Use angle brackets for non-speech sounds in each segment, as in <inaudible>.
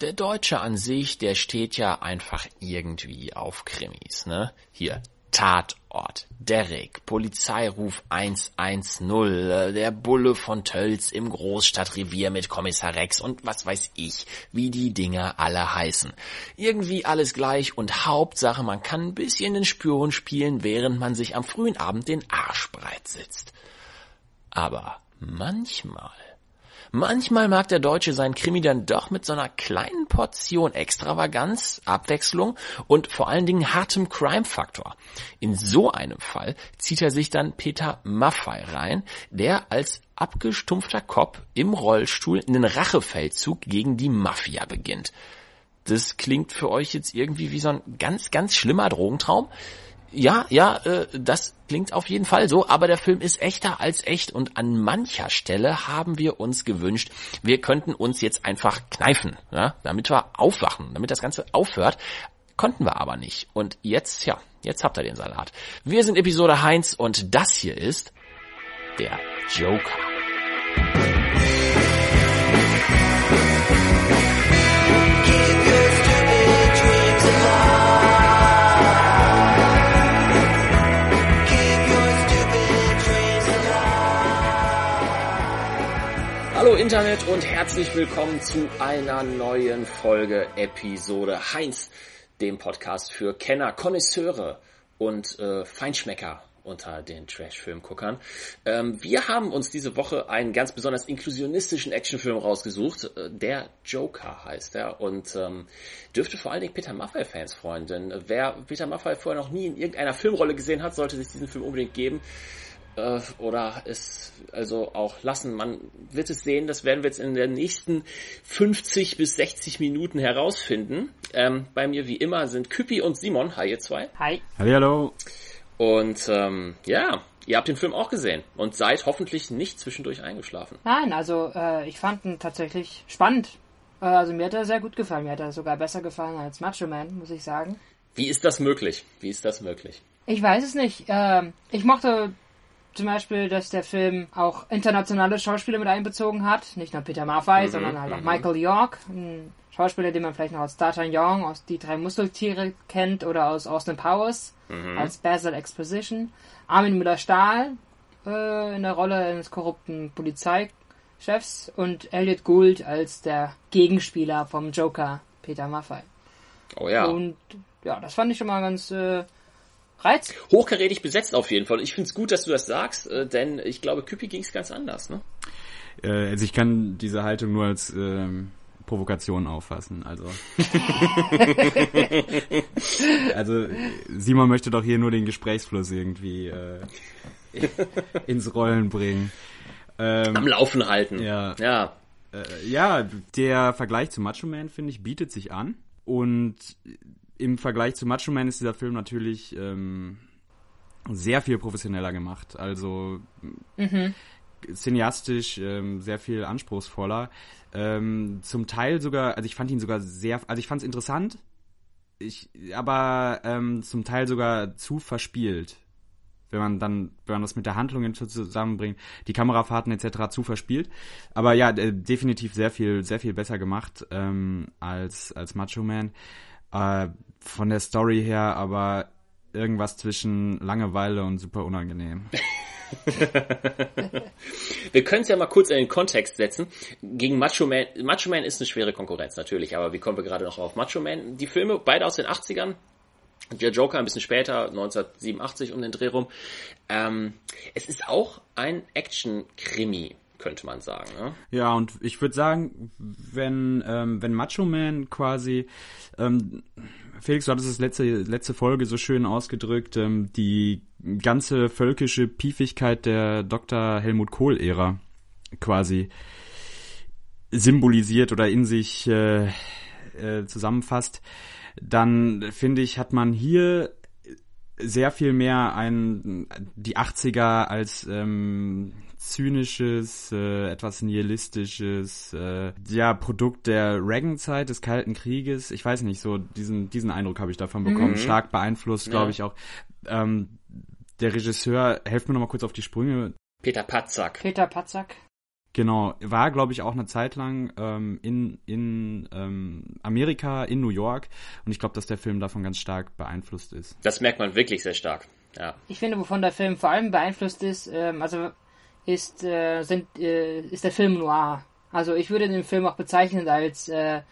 der Deutsche an sich, der steht ja einfach irgendwie auf Krimis, ne? Hier, Tatort, Derrick, Polizeiruf 110, äh, der Bulle von Tölz im Großstadtrevier mit Kommissar Rex und was weiß ich, wie die Dinger alle heißen. Irgendwie alles gleich und Hauptsache, man kann ein bisschen den Spüren spielen, während man sich am frühen Abend den Arsch breit sitzt. Aber manchmal Manchmal mag der Deutsche sein Krimi dann doch mit so einer kleinen Portion Extravaganz, Abwechslung und vor allen Dingen hartem Crime-Faktor. In so einem Fall zieht er sich dann Peter Maffei rein, der als abgestumpfter Kopf im Rollstuhl einen Rachefeldzug gegen die Mafia beginnt. Das klingt für euch jetzt irgendwie wie so ein ganz, ganz schlimmer Drogentraum? Ja, ja, äh, das klingt auf jeden Fall so, aber der Film ist echter als echt und an mancher Stelle haben wir uns gewünscht, wir könnten uns jetzt einfach kneifen, ja, damit wir aufwachen, damit das Ganze aufhört. Konnten wir aber nicht. Und jetzt, ja, jetzt habt ihr den Salat. Wir sind Episode Heinz und das hier ist der Joker. Internet und herzlich willkommen zu einer neuen Folge Episode Heinz, dem Podcast für Kenner, Konnoisseure und äh, Feinschmecker unter den Trash-Filmguckern. Ähm, wir haben uns diese Woche einen ganz besonders inklusionistischen Actionfilm rausgesucht. Äh, der Joker heißt er und ähm, dürfte vor allen Dingen Peter Maffay-Fans freuen, denn wer Peter Maffay vorher noch nie in irgendeiner Filmrolle gesehen hat, sollte sich diesen Film unbedingt geben äh, oder es also auch lassen. Man wird es sehen, das werden wir jetzt in den nächsten 50 bis 60 Minuten herausfinden. Ähm, bei mir wie immer sind Küppi und Simon. Hi ihr zwei. Hi. Hallo. Und ähm, ja, ihr habt den Film auch gesehen und seid hoffentlich nicht zwischendurch eingeschlafen. Nein, also äh, ich fand ihn tatsächlich spannend. Äh, also mir hat er sehr gut gefallen. Mir hat er sogar besser gefallen als Macho Man, muss ich sagen. Wie ist das möglich? Wie ist das möglich? Ich weiß es nicht. Ähm, ich mochte zum Beispiel, dass der Film auch internationale Schauspieler mit einbezogen hat. Nicht nur Peter Maffay, Mhm, sondern halt auch mhm. Michael York, ein Schauspieler, den man vielleicht noch aus D'Artagnan, aus Die drei Muskeltiere kennt oder aus Austin Powers Mhm. als Basil Exposition. Armin Müller-Stahl äh, in der Rolle eines korrupten Polizeichefs und Elliot Gould als der Gegenspieler vom Joker, Peter Maffay. Oh ja. Und ja, das fand ich schon mal ganz äh, reiz. Hochkarätig besetzt auf jeden Fall. Ich finde es gut, dass du das sagst, äh, denn ich glaube, Küppi ging es ganz anders, ne? Äh, also ich kann diese Haltung nur als ähm, Provokation auffassen. Also, <laughs> also Simon möchte doch hier nur den Gesprächsfluss irgendwie äh, ins Rollen bringen. Ähm, Am Laufen halten. Ja. Ja. Äh, ja, der Vergleich zu Macho Man, finde ich, bietet sich an. Und im Vergleich zu Macho Man ist dieser Film natürlich ähm, sehr viel professioneller gemacht. Also cineastisch ähm, sehr viel anspruchsvoller. Ähm, zum Teil sogar, also ich fand ihn sogar sehr, also ich fand es interessant, ich, aber ähm, zum Teil sogar zu verspielt. Wenn man dann, wenn man das mit der Handlung in- zusammenbringt, die Kamerafahrten etc. zu verspielt. Aber ja, äh, definitiv sehr viel, sehr viel besser gemacht ähm, als als Macho Man. Äh, von der Story her, aber irgendwas zwischen Langeweile und super unangenehm. <laughs> Wir können es ja mal kurz in den Kontext setzen. Gegen Macho Man, Macho Man ist eine schwere Konkurrenz natürlich, aber wie kommen wir gerade noch auf Macho Man? Die Filme, beide aus den 80ern, der Joker ein bisschen später, 1987 um den Dreh rum. Ähm, es ist auch ein Action-Krimi, könnte man sagen. Ne? Ja, und ich würde sagen, wenn, ähm, wenn Macho Man quasi, ähm, Felix, du hattest es letzte, letzte Folge so schön ausgedrückt, ähm, die ganze völkische Piefigkeit der Dr. Helmut Kohl-Ära quasi symbolisiert oder in sich äh, äh, zusammenfasst, dann finde ich, hat man hier sehr viel mehr ein die 80er als ähm, zynisches, äh, etwas nihilistisches, äh, ja, Produkt der Reagan-Zeit, des Kalten Krieges. Ich weiß nicht, so diesen, diesen Eindruck habe ich davon bekommen. Stark beeinflusst, glaube Ja. ich auch. Ähm, der Regisseur, helft mir noch mal kurz auf die Sprünge. Peter Patzak. Peter Patzak. Genau, war, glaube ich, auch eine Zeit lang ähm, in, in ähm, Amerika, in New York. Und ich glaube, dass der Film davon ganz stark beeinflusst ist. Das merkt man wirklich sehr stark. Ja. Ich finde, wovon der Film vor allem beeinflusst ist, ähm, also ist, äh, sind, äh, ist der Film Noir. Also ich würde den Film auch bezeichnen als äh,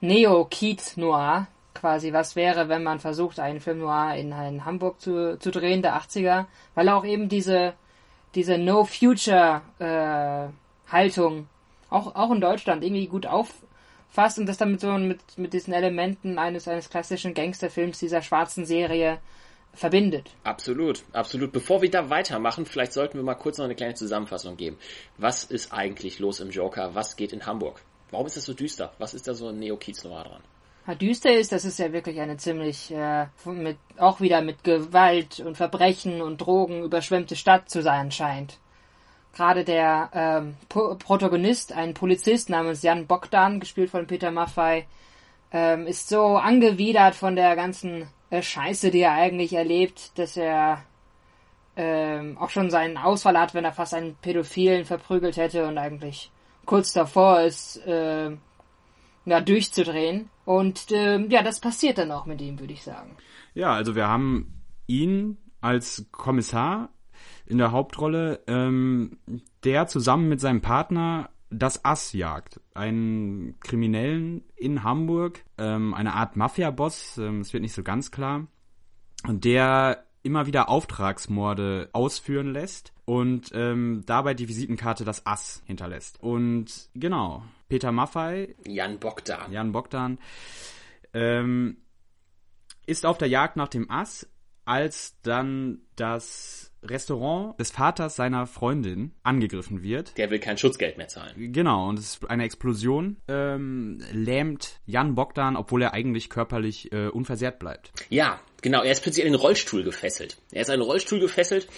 Neo-Keats Noir. Quasi, was wäre, wenn man versucht, einen Film Noir in, in Hamburg zu, zu drehen, der 80er, weil er auch eben diese, diese No-Future-Haltung auch, auch in Deutschland irgendwie gut auffasst und das dann mit so mit, mit diesen Elementen eines, eines klassischen Gangsterfilms, dieser schwarzen Serie verbindet. Absolut, absolut. Bevor wir da weitermachen, vielleicht sollten wir mal kurz noch eine kleine Zusammenfassung geben. Was ist eigentlich los im Joker? Was geht in Hamburg? Warum ist das so düster? Was ist da so ein Neo-Kiez Noir dran? Ja, düster ist, dass es ja wirklich eine ziemlich, äh, mit, auch wieder mit Gewalt und Verbrechen und Drogen überschwemmte Stadt zu sein scheint. Gerade der ähm, Protagonist, ein Polizist namens Jan Bogdan, gespielt von Peter Maffei, ähm, ist so angewidert von der ganzen äh, Scheiße, die er eigentlich erlebt, dass er ähm, auch schon seinen Ausfall hat, wenn er fast einen Pädophilen verprügelt hätte und eigentlich kurz davor ist, äh, ja, durchzudrehen. Und äh, ja, das passiert dann auch mit ihm, würde ich sagen. Ja, also wir haben ihn als Kommissar in der Hauptrolle, ähm, der zusammen mit seinem Partner das Ass jagt. Einen Kriminellen in Hamburg, ähm, eine Art Mafia-Boss, ähm, es wird nicht so ganz klar, und der immer wieder Auftragsmorde ausführen lässt und ähm, dabei die Visitenkarte das Ass hinterlässt. Und genau, Peter Maffei, Jan Bogdan, Jan Bogdan ähm, ist auf der Jagd nach dem Ass, als dann das Restaurant des Vaters seiner Freundin angegriffen wird. Der will kein Schutzgeld mehr zahlen. Genau, und es ist eine Explosion ähm, lähmt Jan Bogdan, obwohl er eigentlich körperlich äh, unversehrt bleibt. Ja, genau, er ist plötzlich in den Rollstuhl gefesselt. Er ist in einen Rollstuhl gefesselt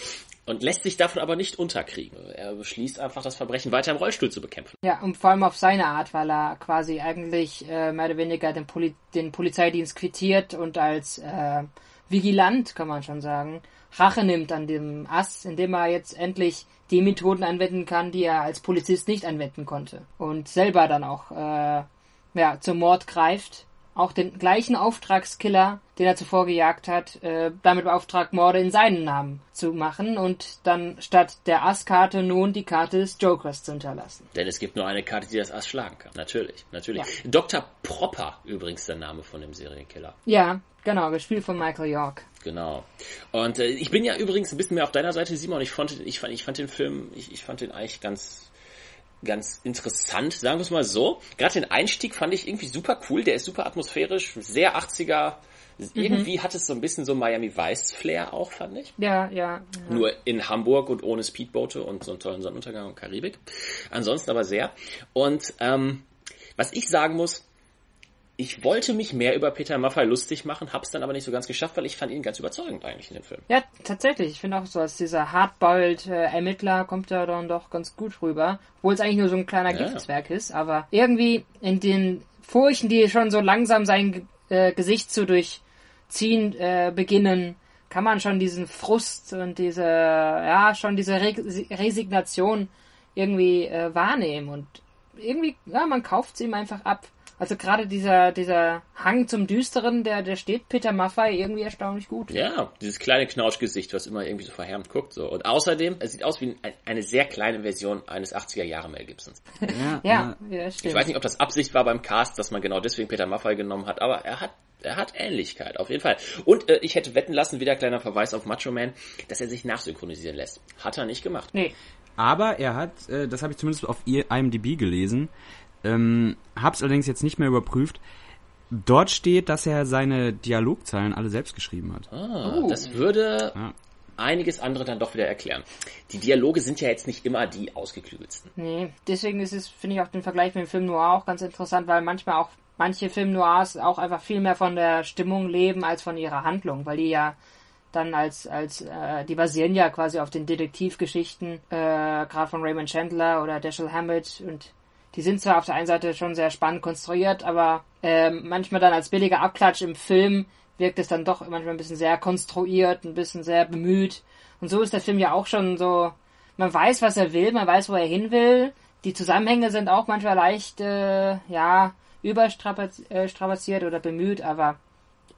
und lässt sich davon aber nicht unterkriegen. Er beschließt einfach, das Verbrechen weiter im Rollstuhl zu bekämpfen. Ja, und vor allem auf seine Art, weil er quasi eigentlich äh, mehr oder weniger den, Poli den Polizeidienst quittiert und als äh, Vigilant, kann man schon sagen, Rache nimmt an dem Ass, indem er jetzt endlich die Methoden anwenden kann, die er als Polizist nicht anwenden konnte. Und selber dann auch äh, ja, zum Mord greift. Auch den gleichen Auftragskiller, den er zuvor gejagt hat, äh, damit beauftragt, Morde in seinen Namen zu machen und dann statt der Ass-Karte nun die Karte des Jokers zu hinterlassen. Denn es gibt nur eine Karte, die das Ass schlagen kann. Natürlich, natürlich. Ja. Dr. Propper übrigens der Name von dem Serienkiller. Ja, Genau, gespielt von Michael York. Genau. Und äh, ich bin ja übrigens ein bisschen mehr auf deiner Seite, Simon. Ich fand, ich fand, ich fand den Film, ich, ich fand den eigentlich ganz, ganz interessant, sagen wir es mal so. Gerade den Einstieg fand ich irgendwie super cool. Der ist super atmosphärisch, sehr 80er. Mhm. Irgendwie hat es so ein bisschen so Miami Vice Flair auch, fand ich. Ja, ja, ja. Nur in Hamburg und ohne Speedboote und so einen tollen Sonnenuntergang und Karibik. Ansonsten aber sehr. Und ähm, was ich sagen muss, ich wollte mich mehr über Peter Maffay lustig machen, hab's dann aber nicht so ganz geschafft, weil ich fand ihn ganz überzeugend eigentlich in dem Film. Ja, tatsächlich. Ich finde auch so, als dieser hardboiled äh, Ermittler kommt er dann doch ganz gut rüber. Obwohl es eigentlich nur so ein kleiner ja. Giftswerk ist, aber irgendwie in den Furchen, die schon so langsam sein äh, Gesicht zu durchziehen äh, beginnen, kann man schon diesen Frust und diese, ja, schon diese Re Resignation irgendwie äh, wahrnehmen und irgendwie, ja, man kauft's ihm einfach ab. Also gerade dieser, dieser Hang zum Düsteren, der, der steht Peter Maffei irgendwie erstaunlich gut. Ja, dieses kleine Knauschgesicht, was immer irgendwie so verhärmt guckt. So. Und außerdem, es sieht aus wie ein, eine sehr kleine Version eines 80er Jahre Mel Gibsons. Ja, ja, ja, stimmt. Ich weiß nicht, ob das Absicht war beim Cast, dass man genau deswegen Peter Maffei genommen hat, aber er hat er hat Ähnlichkeit, auf jeden Fall. Und äh, ich hätte wetten lassen, wieder kleiner Verweis auf Macho Man, dass er sich nachsynchronisieren lässt. Hat er nicht gemacht. Nee. Aber er hat, äh, das habe ich zumindest auf IMDb gelesen, ähm, hab's allerdings jetzt nicht mehr überprüft. Dort steht, dass er seine Dialogzeilen alle selbst geschrieben hat. Ah, oh. das würde ja. einiges andere dann doch wieder erklären. Die Dialoge sind ja jetzt nicht immer die ausgeklügelsten. Nee, deswegen ist es, finde ich, auch den Vergleich mit dem Film Noir auch ganz interessant, weil manchmal auch manche Film Noirs auch einfach viel mehr von der Stimmung leben als von ihrer Handlung, weil die ja dann als als äh, die basieren ja quasi auf den Detektivgeschichten äh, gerade von Raymond Chandler oder Dashiell Hammett und die sind zwar auf der einen Seite schon sehr spannend konstruiert, aber äh, manchmal dann als billiger Abklatsch im Film wirkt es dann doch manchmal ein bisschen sehr konstruiert, ein bisschen sehr bemüht. Und so ist der Film ja auch schon so, man weiß, was er will, man weiß, wo er hin will, die Zusammenhänge sind auch manchmal leicht, äh, ja, überstrapaziert oder bemüht, aber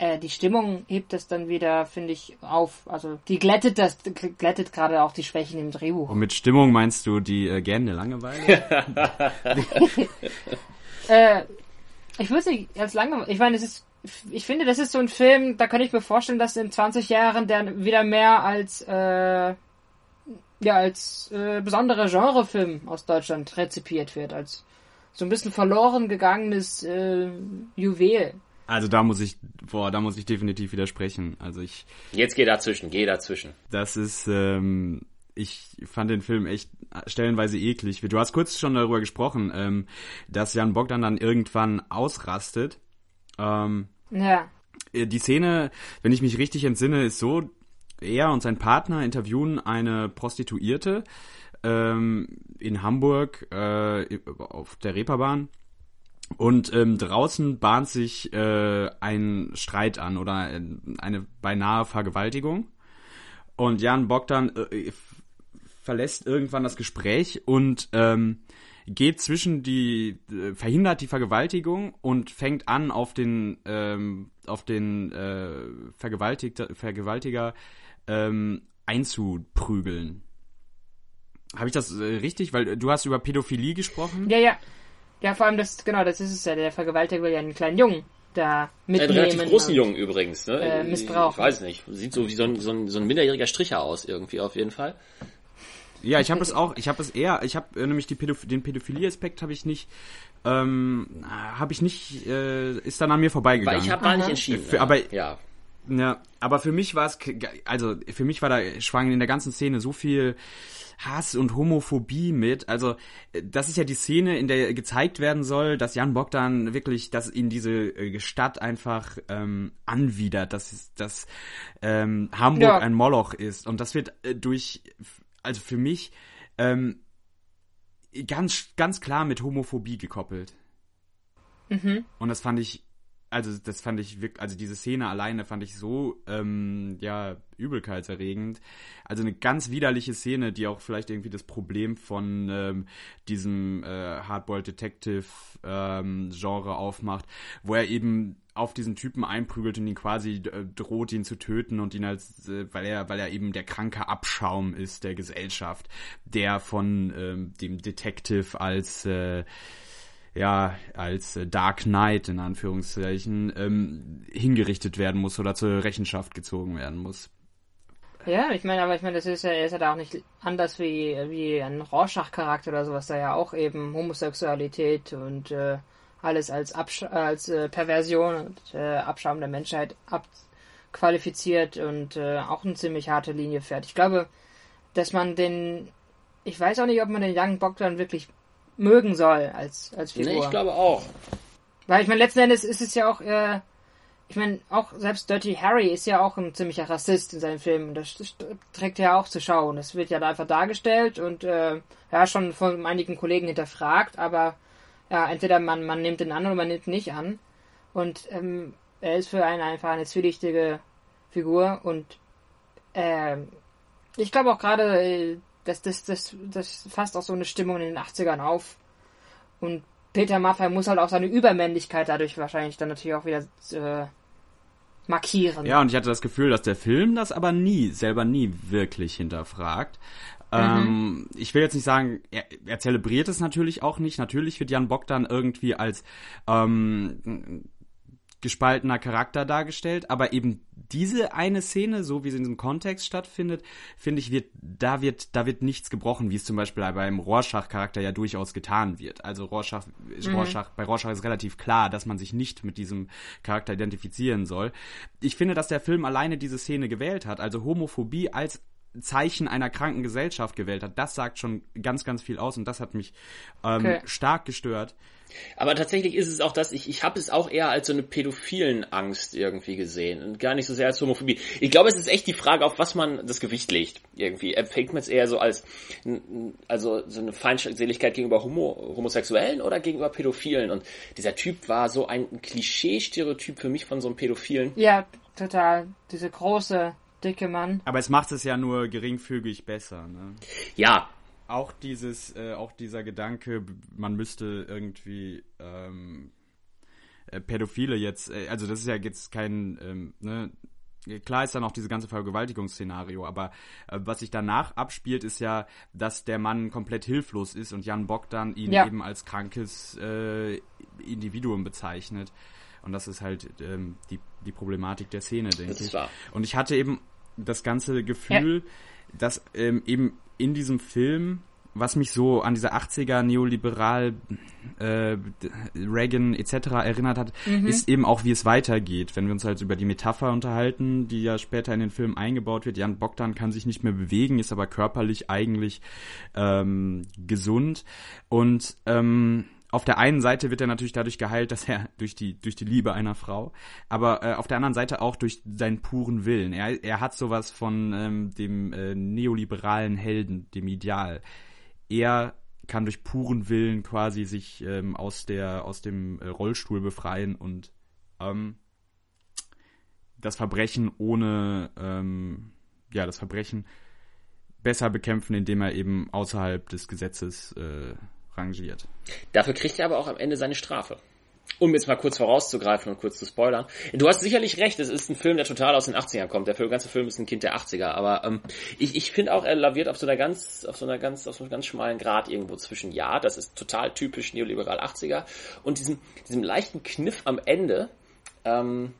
äh, die Stimmung hebt es dann wieder, finde ich, auf. Also die glättet das, glättet gerade auch die Schwächen im Drehbuch. Und mit Stimmung meinst du die äh, gähnende Langeweile? <laughs> <laughs> äh, ich würde es nicht als Langeweile. Ich meine, es ist, ich finde, das ist so ein Film, da könnte ich mir vorstellen, dass in 20 Jahren der wieder mehr als äh, ja als äh, besonderer Genrefilm aus Deutschland rezipiert wird, als so ein bisschen verloren gegangenes äh, Juwel. Also da muss ich, boah, da muss ich definitiv widersprechen. Also ich. Jetzt geh dazwischen, geh dazwischen. Das ist, ähm, ich fand den Film echt stellenweise eklig. Du hast kurz schon darüber gesprochen, ähm, dass Jan Bogdan dann irgendwann ausrastet. Ähm, ja. Die Szene, wenn ich mich richtig entsinne, ist so, er und sein Partner interviewen eine Prostituierte ähm, in Hamburg äh, auf der Reeperbahn. Und ähm, draußen bahnt sich äh, ein Streit an oder eine beinahe Vergewaltigung. Und Jan Bogdan äh, verlässt irgendwann das Gespräch und ähm, geht zwischen die, äh, verhindert die Vergewaltigung und fängt an, auf den, ähm, auf den äh, Vergewaltigter, Vergewaltiger ähm, einzuprügeln. Habe ich das äh, richtig? Weil du hast über Pädophilie gesprochen. Ja, ja. Ja, vor allem das, genau, das ist es ja. Der Vergewaltiger will ja einen kleinen Jungen da mitnehmen. Einen relativ großen Jungen übrigens, ne? Äh, missbrauchen. Ich weiß nicht. Sieht so wie so ein, so ein, so ein minderjähriger Stricher aus irgendwie auf jeden Fall. Ja, ich habe es auch, ich habe es eher, ich habe äh, nämlich die Pädoph den Pädophilie-Aspekt habe ich nicht, ähm, habe ich nicht, äh, ist dann an mir vorbeigegangen. Weil ich habe gar nicht entschieden. Für, aber ja. Ja, aber für mich war es, also für mich war da schwang in der ganzen Szene so viel Hass und Homophobie mit. Also das ist ja die Szene, in der gezeigt werden soll, dass Jan Bogdan wirklich, dass ihn diese äh, Stadt einfach ähm, anwidert, dass, dass ähm, Hamburg ja. ein Moloch ist. Und das wird äh, durch, also für mich ähm, ganz, ganz klar mit Homophobie gekoppelt. Mhm. Und das fand ich also das fand ich wirklich, also diese Szene alleine fand ich so, ähm, ja, übelkeitserregend. Also eine ganz widerliche Szene, die auch vielleicht irgendwie das Problem von ähm, diesem äh, Hardboiled Detective ähm, Genre aufmacht, wo er eben auf diesen Typen einprügelt und ihn quasi äh, droht, ihn zu töten und ihn als, äh, weil er, weil er eben der kranke Abschaum ist der Gesellschaft, der von ähm, dem Detective als äh, ja, als Dark Knight in Anführungszeichen ähm, hingerichtet werden muss oder zur Rechenschaft gezogen werden muss. Ja, ich meine, aber ich meine, das ist ja, ist ja da auch nicht anders wie, wie ein Rorschach-Charakter oder sowas, da ja auch eben Homosexualität und äh, alles als, Absch als äh, Perversion und äh, Abschaum der Menschheit abqualifiziert und äh, auch eine ziemlich harte Linie fährt. Ich glaube, dass man den, ich weiß auch nicht, ob man den Young Bogdan wirklich mögen soll als, als Figur. Nee, ich glaube auch. Weil ich meine, letzten Endes ist es ja auch, äh, ich meine, auch selbst Dirty Harry ist ja auch ein ziemlicher Rassist in seinen Filmen. Das, das trägt ja auch zur Schau. Und das wird ja da einfach dargestellt und äh, ja schon von einigen Kollegen hinterfragt, aber ja, entweder man, man nimmt ihn an oder man nimmt ihn nicht an. Und ähm, er ist für einen einfach eine zwielichtige Figur und äh, ich glaube auch gerade äh, das, das, das, das fasst auch so eine Stimmung in den 80ern auf. Und Peter Maffay muss halt auch seine Übermännlichkeit dadurch wahrscheinlich dann natürlich auch wieder äh, markieren. Ja, und ich hatte das Gefühl, dass der Film das aber nie, selber nie wirklich hinterfragt. Mhm. Ähm, ich will jetzt nicht sagen, er, er zelebriert es natürlich auch nicht. Natürlich wird Jan Bogdan irgendwie als ähm, gespaltener Charakter dargestellt, aber eben diese eine Szene, so wie sie in diesem Kontext stattfindet, finde ich, wird, da wird, da wird nichts gebrochen, wie es zum Beispiel beim Rorschach-Charakter ja durchaus getan wird. Also Rorschach, mhm. Rorschach, bei Rorschach ist relativ klar, dass man sich nicht mit diesem Charakter identifizieren soll. Ich finde, dass der Film alleine diese Szene gewählt hat, also Homophobie als Zeichen einer kranken Gesellschaft gewählt hat, das sagt schon ganz, ganz viel aus und das hat mich ähm, okay. stark gestört. Aber tatsächlich ist es auch das, ich, ich habe es auch eher als so eine pädophilen Angst irgendwie gesehen und gar nicht so sehr als Homophobie. Ich glaube, es ist echt die Frage, auf was man das Gewicht legt irgendwie. Er fängt man es eher so als also so eine Feindseligkeit gegenüber Homo, Homosexuellen oder gegenüber Pädophilen und dieser Typ war so ein Klischee-Stereotyp für mich von so einem Pädophilen. Ja, total. Diese große, dicke Mann. Aber es macht es ja nur geringfügig besser, ne? Ja, auch dieses, äh, auch dieser Gedanke, man müsste irgendwie ähm, äh, Pädophile jetzt, äh, also das ist ja jetzt kein, ähm, ne, klar ist dann auch diese ganze Vergewaltigungsszenario, aber äh, was sich danach abspielt, ist ja, dass der Mann komplett hilflos ist und Jan Bogdan ihn ja. eben als krankes äh, Individuum bezeichnet. Und das ist halt ähm, die, die Problematik der Szene, denke ich. Wahr. Und ich hatte eben das ganze Gefühl, ja. Dass ähm, eben in diesem Film was mich so an diese 80er neoliberal äh, Reagan etc. erinnert hat, mhm. ist eben auch, wie es weitergeht. Wenn wir uns halt über die Metapher unterhalten, die ja später in den Film eingebaut wird. Jan Bogdan kann sich nicht mehr bewegen, ist aber körperlich eigentlich ähm, gesund und ähm, auf der einen Seite wird er natürlich dadurch geheilt, dass er <laughs> durch die durch die Liebe einer Frau, aber äh, auf der anderen Seite auch durch seinen puren Willen. Er er hat sowas von ähm, dem äh, neoliberalen Helden, dem Ideal er kann durch puren Willen quasi sich ähm, aus der aus dem äh, Rollstuhl befreien und ähm, das Verbrechen ohne ähm, ja das Verbrechen besser bekämpfen, indem er eben außerhalb des Gesetzes äh, rangiert. Dafür kriegt er aber auch am Ende seine Strafe um jetzt mal kurz vorauszugreifen und kurz zu spoilern. Du hast sicherlich recht, es ist ein Film, der total aus den 80ern kommt. Der ganze Film ist ein Kind der 80er, aber ähm, ich, ich finde auch, er laviert auf so einer ganz, auf so einer ganz, auf so einem ganz schmalen Grad irgendwo zwischen ja, das ist total typisch neoliberal 80er und diesem, diesem leichten Kniff am Ende, ähm,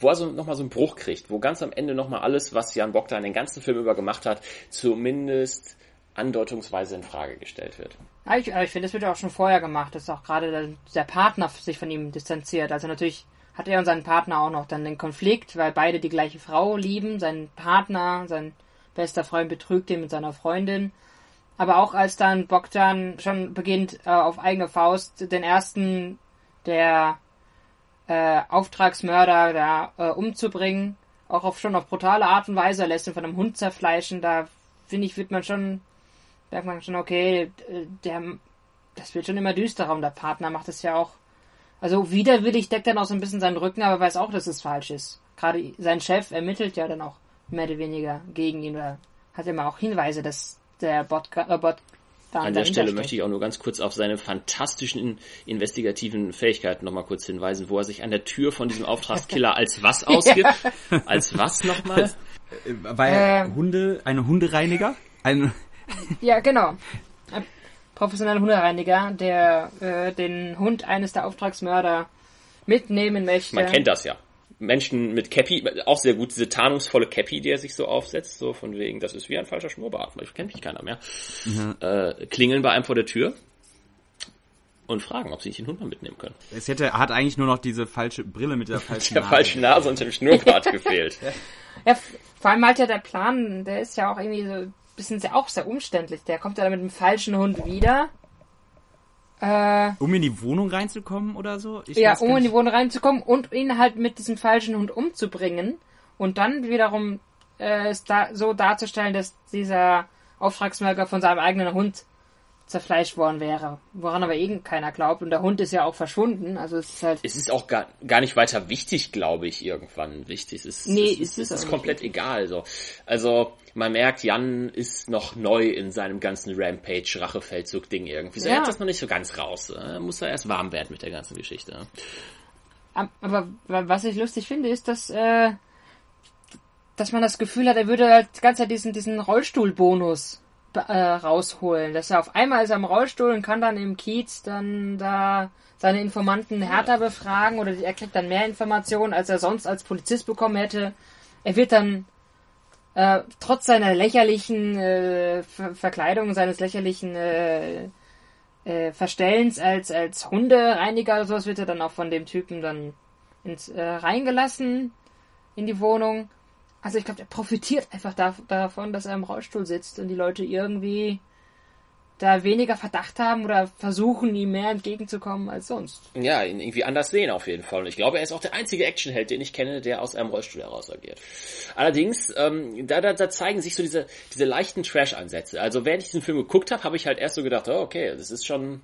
wo er so nochmal so einen Bruch kriegt, wo ganz am Ende nochmal alles, was Jan Bogdan den ganzen Film über gemacht hat, zumindest andeutungsweise in Frage gestellt wird. Ja, ich, ich finde, das wird ja auch schon vorher gemacht, dass auch gerade der, der Partner sich von ihm distanziert. Also natürlich hat er und sein Partner auch noch dann den Konflikt, weil beide die gleiche Frau lieben. Sein Partner, sein bester Freund betrügt ihn mit seiner Freundin. Aber auch als dann Bogdan schon beginnt, äh, auf eigene Faust den ersten der äh, Auftragsmörder da äh, umzubringen, auch auf schon auf brutale Art und Weise, lässt ihn von einem Hund zerfleischen, da finde ich, wird man schon merkt man schon, okay, der, das wird schon immer düsterer und der Partner macht es ja auch. Also widerwillig deckt er noch so ein bisschen seinen Rücken, aber weiß auch, dass es falsch ist. Gerade sein Chef ermittelt ja dann auch mehr oder weniger gegen ihn oder hat immer auch Hinweise, dass der Bot, äh, Bot an der Stelle möchte ich auch nur ganz kurz auf seine fantastischen investigativen Fähigkeiten nochmal kurz hinweisen, wo er sich an der Tür von diesem Auftragskiller <laughs> als was ausgibt. ja. Als was nochmal? War er äh, Hunde, eine Hundereiniger? Ein, ja, genau. Ein professioneller Hundereiniger, der äh, den Hund eines der Auftragsmörder mitnehmen möchte. Man kennt das ja. Menschen mit Cappy, auch sehr gut, diese tarnungsvolle Cappy, die er sich so aufsetzt, so von wegen, das ist wie ein falscher Schnurrbart, ich kennt mich keiner mehr. Mhm. Äh, klingeln bei einem vor der Tür und fragen, ob sie nicht den Hund mal mitnehmen können. Es hätte, hat eigentlich nur noch diese falsche Brille mit der <laughs> falschen der Nase. Der falschen Nase und dem Schnurrbart gefehlt. <laughs> Ja, vor allem halt ja der Plan, der ist ja auch irgendwie so bisschen sehr, auch sehr umständlich. Der kommt ja mit dem falschen Hund wieder. Äh, um in die Wohnung reinzukommen oder so? Ich ja, um in die Wohnung reinzukommen und ihn halt mit diesem falschen Hund umzubringen. Und dann wiederum äh, es da, so darzustellen, dass dieser Auftragsmörder von seinem eigenen Hund zerfleischt worden wäre. Woran aber eh keiner glaubt. Und der Hund ist ja auch verschwunden. Also es ist halt. Es ist auch gar, gar nicht weiter wichtig, glaube ich, irgendwann wichtig. Es ist, nee, es ist, es ist komplett wichtig. egal. So. Also man merkt, Jan ist noch neu in seinem ganzen Rampage-Rachefeldzug-Ding irgendwie. So, ja. Er hat das noch nicht so ganz raus. Er muss da erst warm werden mit der ganzen Geschichte. Aber was ich lustig finde, ist, dass, äh, dass man das Gefühl hat, er würde halt die ganze Zeit diesen, diesen Rollstuhlbonus äh, rausholen. Dass er auf einmal ist er im Rollstuhl und kann dann im Kiez dann da seine Informanten härter befragen oder er kriegt dann mehr Informationen, als er sonst als Polizist bekommen hätte. Er wird dann äh, trotz seiner lächerlichen äh, Ver Verkleidung, seines lächerlichen äh, äh, Verstellens als als Hundereiniger oder sowas wird er dann auch von dem Typen dann ins äh, reingelassen in die Wohnung. Also ich glaube, der profitiert einfach da, davon, dass er im Rollstuhl sitzt und die Leute irgendwie da weniger Verdacht haben oder versuchen, ihm mehr entgegenzukommen als sonst. Ja, ihn irgendwie anders sehen auf jeden Fall. Und ich glaube, er ist auch der einzige Actionheld, den ich kenne, der aus einem Rollstuhl heraus agiert. Allerdings, ähm, da, da, da zeigen sich so diese, diese leichten Trash-Ansätze. Also während ich diesen Film geguckt habe, habe ich halt erst so gedacht, oh, okay, das ist schon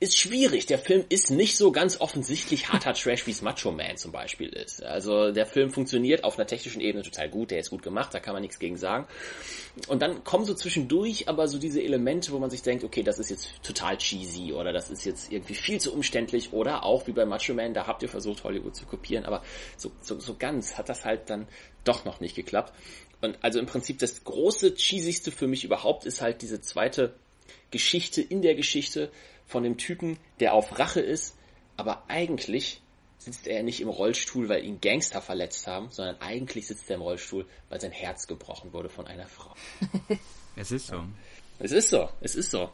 ist schwierig. Der Film ist nicht so ganz offensichtlich harter Trash, wie es Macho Man zum Beispiel ist. Also der Film funktioniert auf einer technischen Ebene total gut, der ist gut gemacht, da kann man nichts gegen sagen. Und dann kommen so zwischendurch aber so diese Elemente, wo man sich denkt, okay, das ist jetzt total cheesy oder das ist jetzt irgendwie viel zu umständlich oder auch wie bei Macho Man, da habt ihr versucht, Hollywood zu kopieren, aber so, so, so ganz hat das halt dann doch noch nicht geklappt. Und also im Prinzip das große, cheesigste für mich überhaupt ist halt diese zweite Geschichte in der Geschichte, von dem Typen, der auf Rache ist, aber eigentlich sitzt er nicht im Rollstuhl, weil ihn Gangster verletzt haben, sondern eigentlich sitzt er im Rollstuhl, weil sein Herz gebrochen wurde von einer Frau. <laughs> es ist so. Es ist so, es ist so.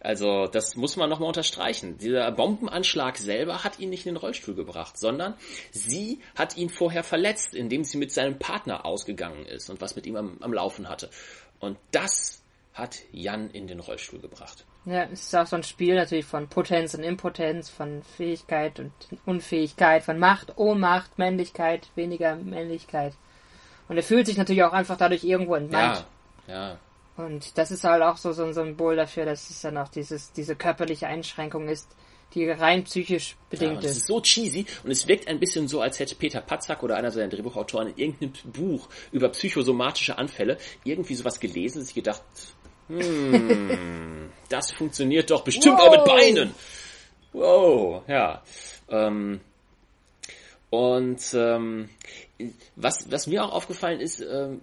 Also das muss man nochmal unterstreichen. Dieser Bombenanschlag selber hat ihn nicht in den Rollstuhl gebracht, sondern sie hat ihn vorher verletzt, indem sie mit seinem Partner ausgegangen ist und was mit ihm am, am Laufen hatte. Und das hat Jan in den Rollstuhl gebracht. Ja, es ist auch so ein Spiel natürlich von Potenz und Impotenz, von Fähigkeit und Unfähigkeit, von Macht, Ohnmacht, Männlichkeit, weniger Männlichkeit. Und er fühlt sich natürlich auch einfach dadurch irgendwo entmannt. Ja, ja. Und das ist halt auch so, so ein Symbol dafür, dass es dann auch dieses, diese körperliche Einschränkung ist, die rein psychisch bedingt ja, ist. Es ist so cheesy und es wirkt ein bisschen so, als hätte Peter Patzak oder einer seiner Drehbuchautoren in irgendeinem Buch über psychosomatische Anfälle irgendwie sowas gelesen und sich gedacht, hm, das funktioniert doch bestimmt wow. auch mit Beinen. Wow, ja. Ähm, und ähm, was, was mir auch aufgefallen ist, ähm,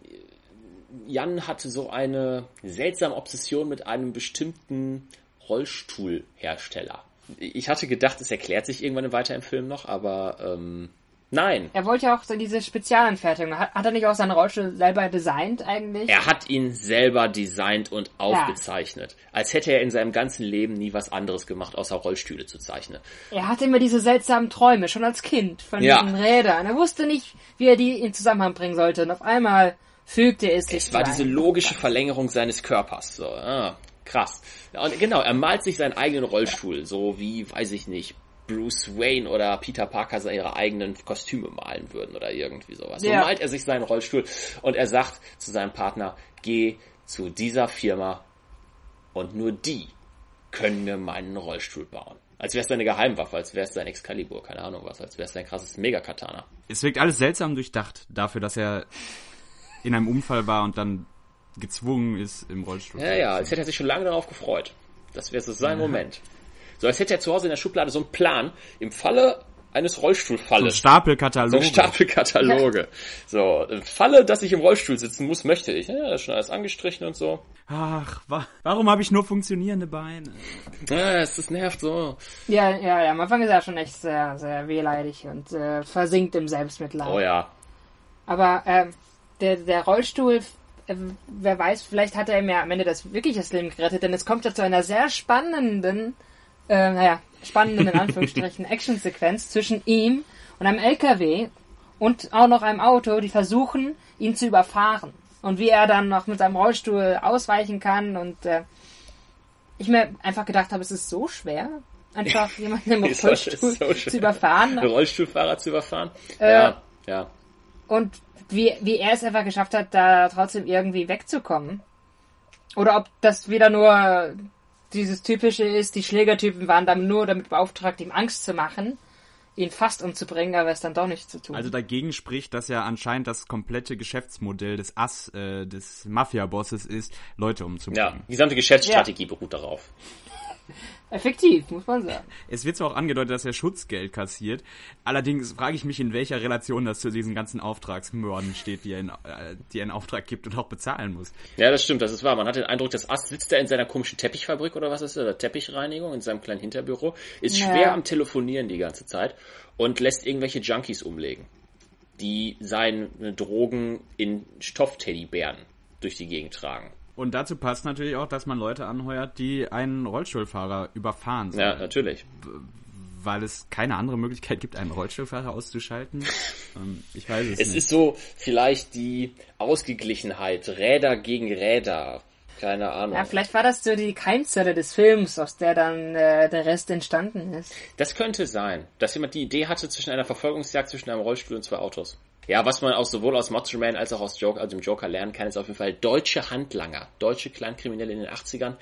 Jan hatte so eine seltsame Obsession mit einem bestimmten Rollstuhlhersteller. Ich hatte gedacht, es erklärt sich irgendwann weiter im Film noch, aber ähm, Nein. Er wollte ja auch so diese Spezialanfertigung. Hat, hat er nicht auch seinen Rollstuhl selber designt eigentlich? Er hat ihn selber designt und aufgezeichnet. Ja. Als hätte er in seinem ganzen Leben nie was anderes gemacht, außer Rollstühle zu zeichnen. Er hatte immer diese seltsamen Träume, schon als Kind, von ja. diesen Rädern. Er wusste nicht, wie er die in Zusammenhang bringen sollte. Und auf einmal fügte es sich. Es war diese logische Verlängerung seines Körpers. So, ah, krass. Und genau, er malt sich seinen eigenen Rollstuhl, so wie, weiß ich nicht, Bruce Wayne oder Peter Parker ihre eigenen Kostüme malen würden oder irgendwie sowas. Ja. So malt er sich seinen Rollstuhl und er sagt zu seinem Partner, geh zu dieser Firma und nur die können mir meinen Rollstuhl bauen. Als wäre es seine Geheimwaffe, als wäre es sein Excalibur, keine Ahnung was, als wäre es sein krasses Megakatana. Es wirkt alles seltsam durchdacht, dafür, dass er in einem Unfall war und dann gezwungen ist, im Rollstuhl Ja, ja, als hätte er sich schon lange darauf gefreut. Das wäre so sein ja. Moment. So als hätte er zu Hause in der Schublade so einen Plan. Im Falle eines Rollstuhlfalles. So Stapelkataloge. So Stapelkataloge. <laughs> so, im Falle, dass ich im Rollstuhl sitzen muss, möchte ich. Ja, das ist schon alles angestrichen und so. Ach, wa warum habe ich nur funktionierende Beine? Ja, es ist nervt so. Ja, ja, ja, am Anfang ist er schon echt sehr, sehr wehleidig und äh, versinkt im Selbstmitleid. Oh ja. Aber äh, der, der Rollstuhl, äh, wer weiß, vielleicht hat er ihm ja am Ende das wirklich das Leben gerettet, denn es kommt ja zu einer sehr spannenden äh, naja, spannenden, in Anführungsstrichen, <laughs> Actionsequenz zwischen ihm und einem LKW und auch noch einem Auto, die versuchen, ihn zu überfahren. Und wie er dann noch mit seinem Rollstuhl ausweichen kann und äh, ich mir einfach gedacht habe, es ist so schwer, einfach <laughs> jemanden im Rollstuhl so zu überfahren. <laughs> Rollstuhlfahrer zu überfahren. Äh, ja, ja. Und wie, wie er es einfach geschafft hat, da trotzdem irgendwie wegzukommen. Oder ob das wieder nur dieses typische ist, die Schlägertypen waren dann nur damit beauftragt, ihm Angst zu machen, ihn fast umzubringen, aber es dann doch nicht zu tun. Also dagegen spricht, dass ja anscheinend das komplette Geschäftsmodell des Ass, äh, des Mafia-Bosses ist, Leute umzubringen. Ja, die gesamte Geschäftsstrategie ja. beruht darauf. <laughs> Effektiv, muss man sagen. Es wird zwar auch angedeutet, dass er Schutzgeld kassiert. Allerdings frage ich mich, in welcher Relation das zu diesen ganzen Auftragsmörden steht, die er, in, äh, die er in Auftrag gibt und auch bezahlen muss. Ja, das stimmt, das ist wahr. Man hat den Eindruck, dass Ast sitzt da in seiner komischen Teppichfabrik oder was ist das? Oder Teppichreinigung in seinem kleinen Hinterbüro, ist ja. schwer am Telefonieren die ganze Zeit und lässt irgendwelche Junkies umlegen, die seine Drogen in Stoffteddybären durch die Gegend tragen. Und dazu passt natürlich auch, dass man Leute anheuert, die einen Rollstuhlfahrer überfahren sollen. Ja, natürlich. Weil es keine andere Möglichkeit gibt, einen Rollstuhlfahrer auszuschalten. <laughs> Ähm, ich weiß es, es nicht. ist so vielleicht die Ausgeglichenheit, Räder gegen Räder. Keine Ahnung. Ja, vielleicht war das so die Keimzelle des Films, aus der dann äh, der Rest entstanden ist. Das könnte sein, dass jemand die Idee hatte zwischen einer Verfolgungsjagd zwischen einem Rollstuhl und zwei Autos. Ja, was man auch sowohl aus Macho Man als auch aus Joker, also dem Joker lernen kann, ist auf jeden Fall deutsche Handlanger, deutsche Kleinkriminelle in den 80ern,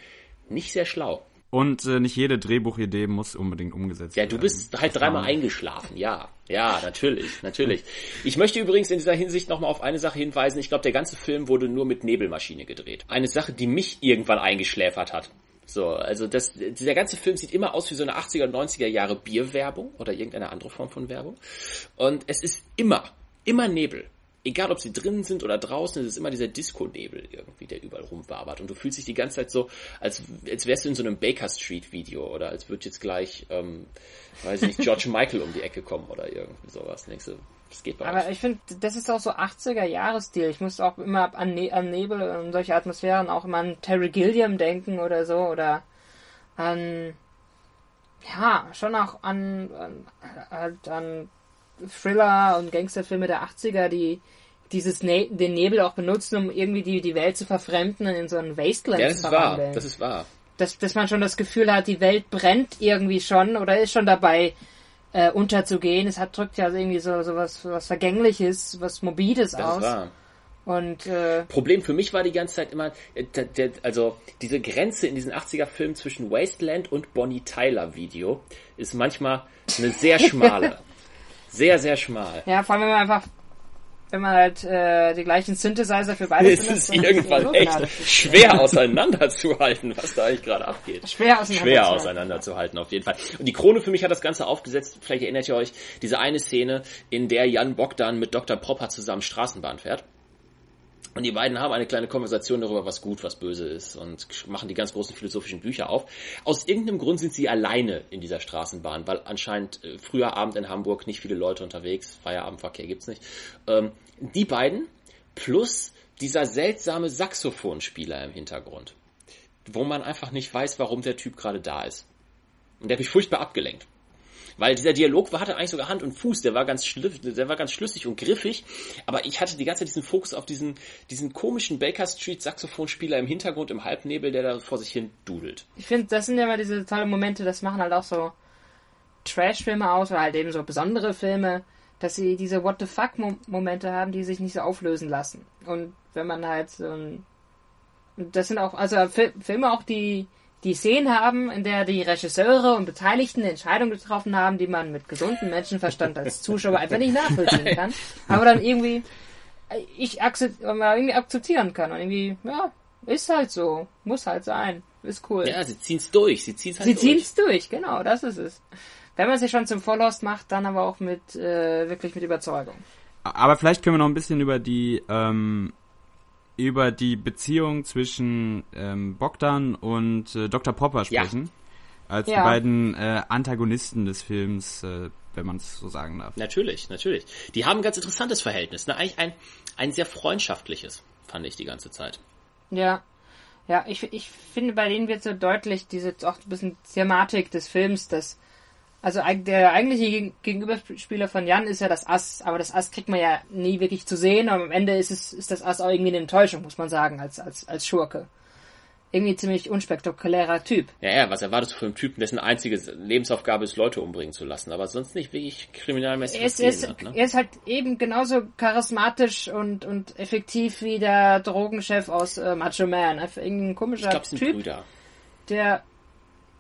nicht sehr schlau. Und äh, nicht jede Drehbuchidee muss unbedingt umgesetzt Ja, werden. du bist halt dreimal eingeschlafen, ja. Ja, natürlich, natürlich. Ich möchte übrigens in dieser Hinsicht nochmal auf eine Sache hinweisen. Ich glaube, der ganze Film wurde nur mit Nebelmaschine gedreht. Eine Sache, die mich irgendwann eingeschläfert hat. So, also das, dieser ganze Film sieht immer aus wie so eine 80er und 90er Jahre Bierwerbung oder irgendeine andere Form von Werbung. Und es ist immer, immer Nebel. Egal, ob sie drinnen sind oder draußen, es ist immer dieser Disco-Nebel irgendwie, der überall rumwabert. Und du fühlst dich die ganze Zeit so, als, als wärst du in so einem Baker Street-Video oder als würde jetzt gleich, ähm, weiß ich nicht, George <laughs> Michael um die Ecke kommen oder irgendwie sowas. Denkst du, das geht bei Aber uns. ich finde, das ist auch so 80er-Jahres-Stil. Ich muss auch immer an, ne an Nebel und solche Atmosphären auch immer an Terry Gilliam denken oder so oder an ja, schon auch an, an, an Thriller und Gangsterfilme der 80er, die dieses ne den Nebel auch benutzen, um irgendwie die, die Welt zu verfremden und in so ein Wasteland Ja, das zu ist wahr, verwandeln. das ist wahr. dass, dass man schon das Gefühl hat, die Welt brennt irgendwie schon oder ist schon dabei äh, unterzugehen. Es hat drückt ja irgendwie so, so was, was Vergängliches, was Mobiles Das ist aus. wahr. Und äh, Problem für mich war die ganze Zeit immer, äh, der, der, also diese Grenze in diesen 80er-Filmen zwischen Wasteland und Bonnie Tyler Video ist manchmal eine sehr schmale. <laughs> sehr, sehr schmal. ja, vor allem wenn man einfach, wenn man halt äh, die gleichen Synthesizer für beide Es ist benutzt, es irgendwann so echt schwer auseinanderzuhalten, was da eigentlich gerade abgeht. schwer auseinander. Schwer auseinanderzuhalten, auf jeden Fall. Und die Krone für mich hat das Ganze aufgesetzt, vielleicht erinnert ihr euch, diese eine Szene, in der Jan Bogdan mit Dr. Propper zusammen Straßenbahn fährt. Und die beiden haben eine kleine Konversation darüber, was gut, was böse ist und machen die ganz großen philosophischen Bücher auf. Aus irgendeinem Grund sind sie alleine in dieser Straßenbahn, weil anscheinend äh, früher Abend in Hamburg nicht viele Leute unterwegs, Feierabendverkehr gibt's nicht. Ähm, die beiden plus dieser seltsame Saxophonspieler im Hintergrund, wo man einfach nicht weiß, warum der Typ gerade da ist. Und der hat mich furchtbar abgelenkt. Weil dieser Dialog hatte eigentlich sogar Hand und Fuß, der war ganz schlüssig, der war ganz schlüssig und griffig, aber ich hatte die ganze Zeit diesen Fokus auf diesen, diesen komischen Baker Street Saxophonspieler im Hintergrund im Halbnebel, der da vor sich hin dudelt. Ich finde, das sind ja immer diese tollen Momente, das machen halt auch so Trash-Filme aus oder halt eben so besondere Filme, dass sie diese What the fuck-Momente haben, die sich nicht so auflösen lassen. Und wenn man halt so ein. Das sind auch, also Fi- Filme auch, die die Szenen haben, in der die Regisseure und Beteiligten Entscheidungen getroffen haben, die man mit gesundem Menschenverstand als Zuschauer einfach nicht nachvollziehen <laughs> kann, aber dann irgendwie ich akzept, irgendwie akzeptieren kann und irgendwie, ja, ist halt so, muss halt sein, ist cool. Ja, sie ziehen's durch, sie ziehen's halt Sie durch. ziehen es durch, genau, das ist es. Wenn man sich schon zum Vollhost macht, dann aber auch mit äh, wirklich mit Überzeugung. Aber vielleicht können wir noch ein bisschen über die ähm, über die Beziehung zwischen ähm, Bogdan und äh, Dr. Popper Ja. sprechen. Als Ja. die beiden äh, Antagonisten des Films, äh, wenn man es so sagen darf. Natürlich, natürlich. Die haben ein ganz interessantes Verhältnis, ne? Eigentlich ein, ein sehr freundschaftliches, fand ich die ganze Zeit. Ja. Ja, ich, ich finde, bei denen wird so deutlich diese auch ein bisschen Thematik des Films, dass also der eigentliche Geg- Gegenüberspieler von Jan ist ja das Ass, aber das Ass kriegt man ja nie wirklich zu sehen und am Ende ist es ist das Ass auch irgendwie eine Enttäuschung, muss man sagen, als als als Schurke. Irgendwie ziemlich unspektakulärer Typ. Ja, ja, was erwartest du von einem Typen, dessen einzige Lebensaufgabe ist, Leute umbringen zu lassen, aber sonst nicht wirklich kriminalmäßig er ist, er, ist, hat, ne? er ist halt eben genauso charismatisch und, und effektiv wie der Drogenchef aus äh, Macho Man. Einfach irgendein Ich komischer es sind Typ, Brüder. der.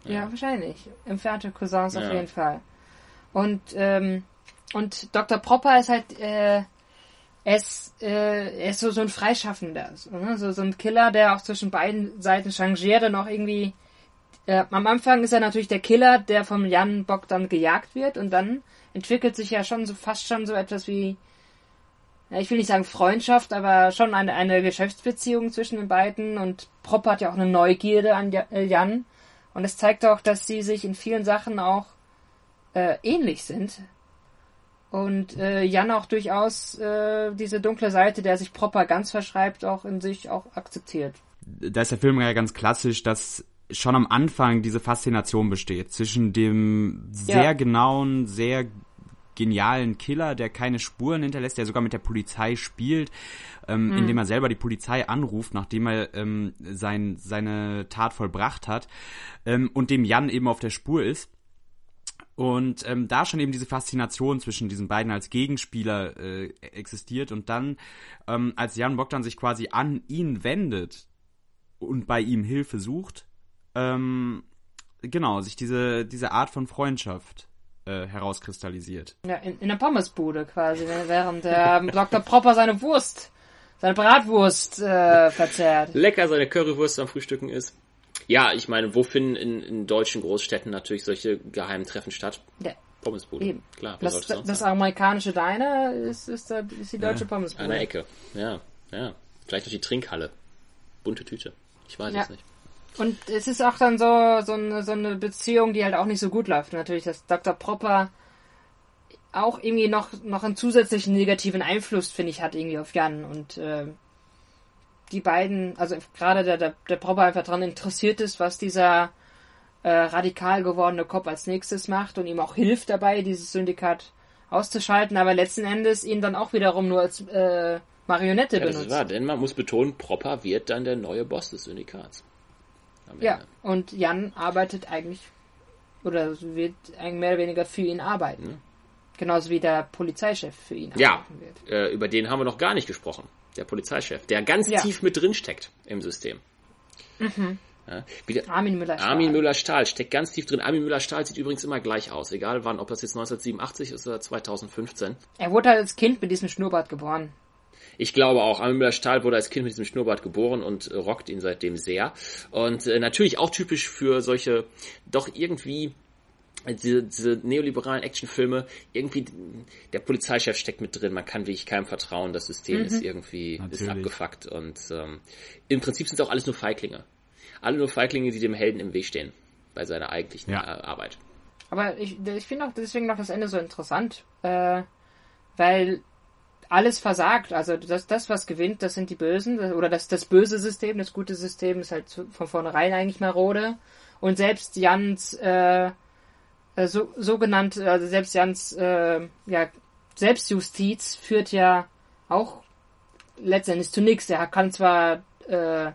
Ja, wahrscheinlich. Entfernte Cousins auf jeden Fall. Und, ähm, und Dr. Propper ist halt, äh, er ist, äh, er ist so, so ein Freischaffender. So, ne? so, so ein Killer, der auch zwischen beiden Seiten changiert und auch irgendwie. Äh, am Anfang ist er natürlich der Killer, der vom Jan Bogdan gejagt wird und dann entwickelt sich ja schon so fast schon so etwas wie, ja, ich will nicht sagen Freundschaft, aber schon eine, eine Geschäftsbeziehung zwischen den beiden und Propp hat ja auch eine Neugierde an äh, Jan und es zeigt auch, dass sie sich in vielen Sachen auch äh, ähnlich sind und äh, Jan auch durchaus äh, diese dunkle Seite, der sich Propper ganz verschreibt, auch in sich auch akzeptiert. da ist der Film ja ganz klassisch, dass schon am Anfang diese Faszination besteht zwischen dem sehr Ja. genauen, sehr genialen Killer, der keine Spuren hinterlässt, der sogar mit der Polizei spielt, ähm, indem er selber die Polizei anruft, nachdem er ähm, sein, seine Tat vollbracht hat, ähm, und dem Jan eben auf der Spur ist. Und ähm, da schon eben diese Faszination zwischen diesen beiden als Gegenspieler äh, existiert und dann, ähm, als Jan Bogdan sich quasi an ihn wendet und bei ihm Hilfe sucht, ähm, genau, sich diese, diese Art von Freundschaft äh, herauskristallisiert. Ja, in, in der Pommesbude quasi, während <laughs> der Dr. Propper seine Wurst, seine Bratwurst äh, verzehrt. Lecker seine Currywurst am Frühstücken ist. Ja, ich meine, wo finden in, in deutschen Großstädten natürlich solche geheimen Treffen statt? Ja, Pommesbude. eben. Klar, Das, das amerikanische Diner ist, ist, ist die deutsche Ja, Pommesbude. An der Ecke. Ja, ja. Vielleicht noch die Trinkhalle. Bunte Tüte. Ich weiß Ja. es nicht. Und es ist auch dann so, so, eine, so eine Beziehung, die halt auch nicht so gut läuft. Natürlich, dass Dr. Propper auch irgendwie noch, noch einen zusätzlichen negativen Einfluss, finde ich, hat irgendwie auf Jan. Und äh, die beiden, also gerade der, der, der Propper einfach daran interessiert ist, was dieser äh, radikal gewordene Cop als nächstes macht und ihm auch hilft dabei, dieses Syndikat auszuschalten, aber letzten Endes ihn dann auch wiederum nur als äh, Marionette Ja, das benutzt. ist wahr, denn man muss betonen, Propper wird dann der neue Boss des Syndikats. Ja, und Jan arbeitet eigentlich, oder wird eigentlich mehr oder weniger für ihn arbeiten. Genauso wie der Polizeichef für ihn Ja, arbeiten wird. äh, über den haben wir noch gar nicht gesprochen. Der Polizeichef, der ganz Ja. tief mit drin steckt im System. Ja, wieder, Armin Müller. Armin Müller-Stahl steckt ganz tief drin. Armin Müller-Stahl sieht übrigens immer gleich aus, egal wann, ob das jetzt 1987 ist oder 2015. Er wurde halt als Kind mit diesem Schnurrbart geboren. Ich glaube auch, Armin Müller-Stahl wurde als Kind mit diesem Schnurrbart geboren und äh, rockt ihn seitdem sehr. Und äh, natürlich auch typisch für solche doch irgendwie äh, diese, diese neoliberalen Actionfilme, irgendwie der Polizeichef steckt mit drin, man kann wirklich keinem vertrauen, das System ist irgendwie ist abgefuckt und ähm, im Prinzip sind es auch alles nur Feiglinge. Alle nur Feiglinge, die dem Helden im Weg stehen bei seiner eigentlichen Ja. äh, Arbeit. Aber ich, ich finde auch deswegen noch das Ende so interessant, äh, weil alles versagt. Also das, das, was gewinnt, das sind die Bösen. Oder das, das böse System, das gute System ist halt von vornherein eigentlich marode. Und selbst Jans äh, äh, so, sogenannt, also selbst Jans äh, ja, Selbstjustiz führt ja auch letztendlich zu nichts. Er kann zwar äh,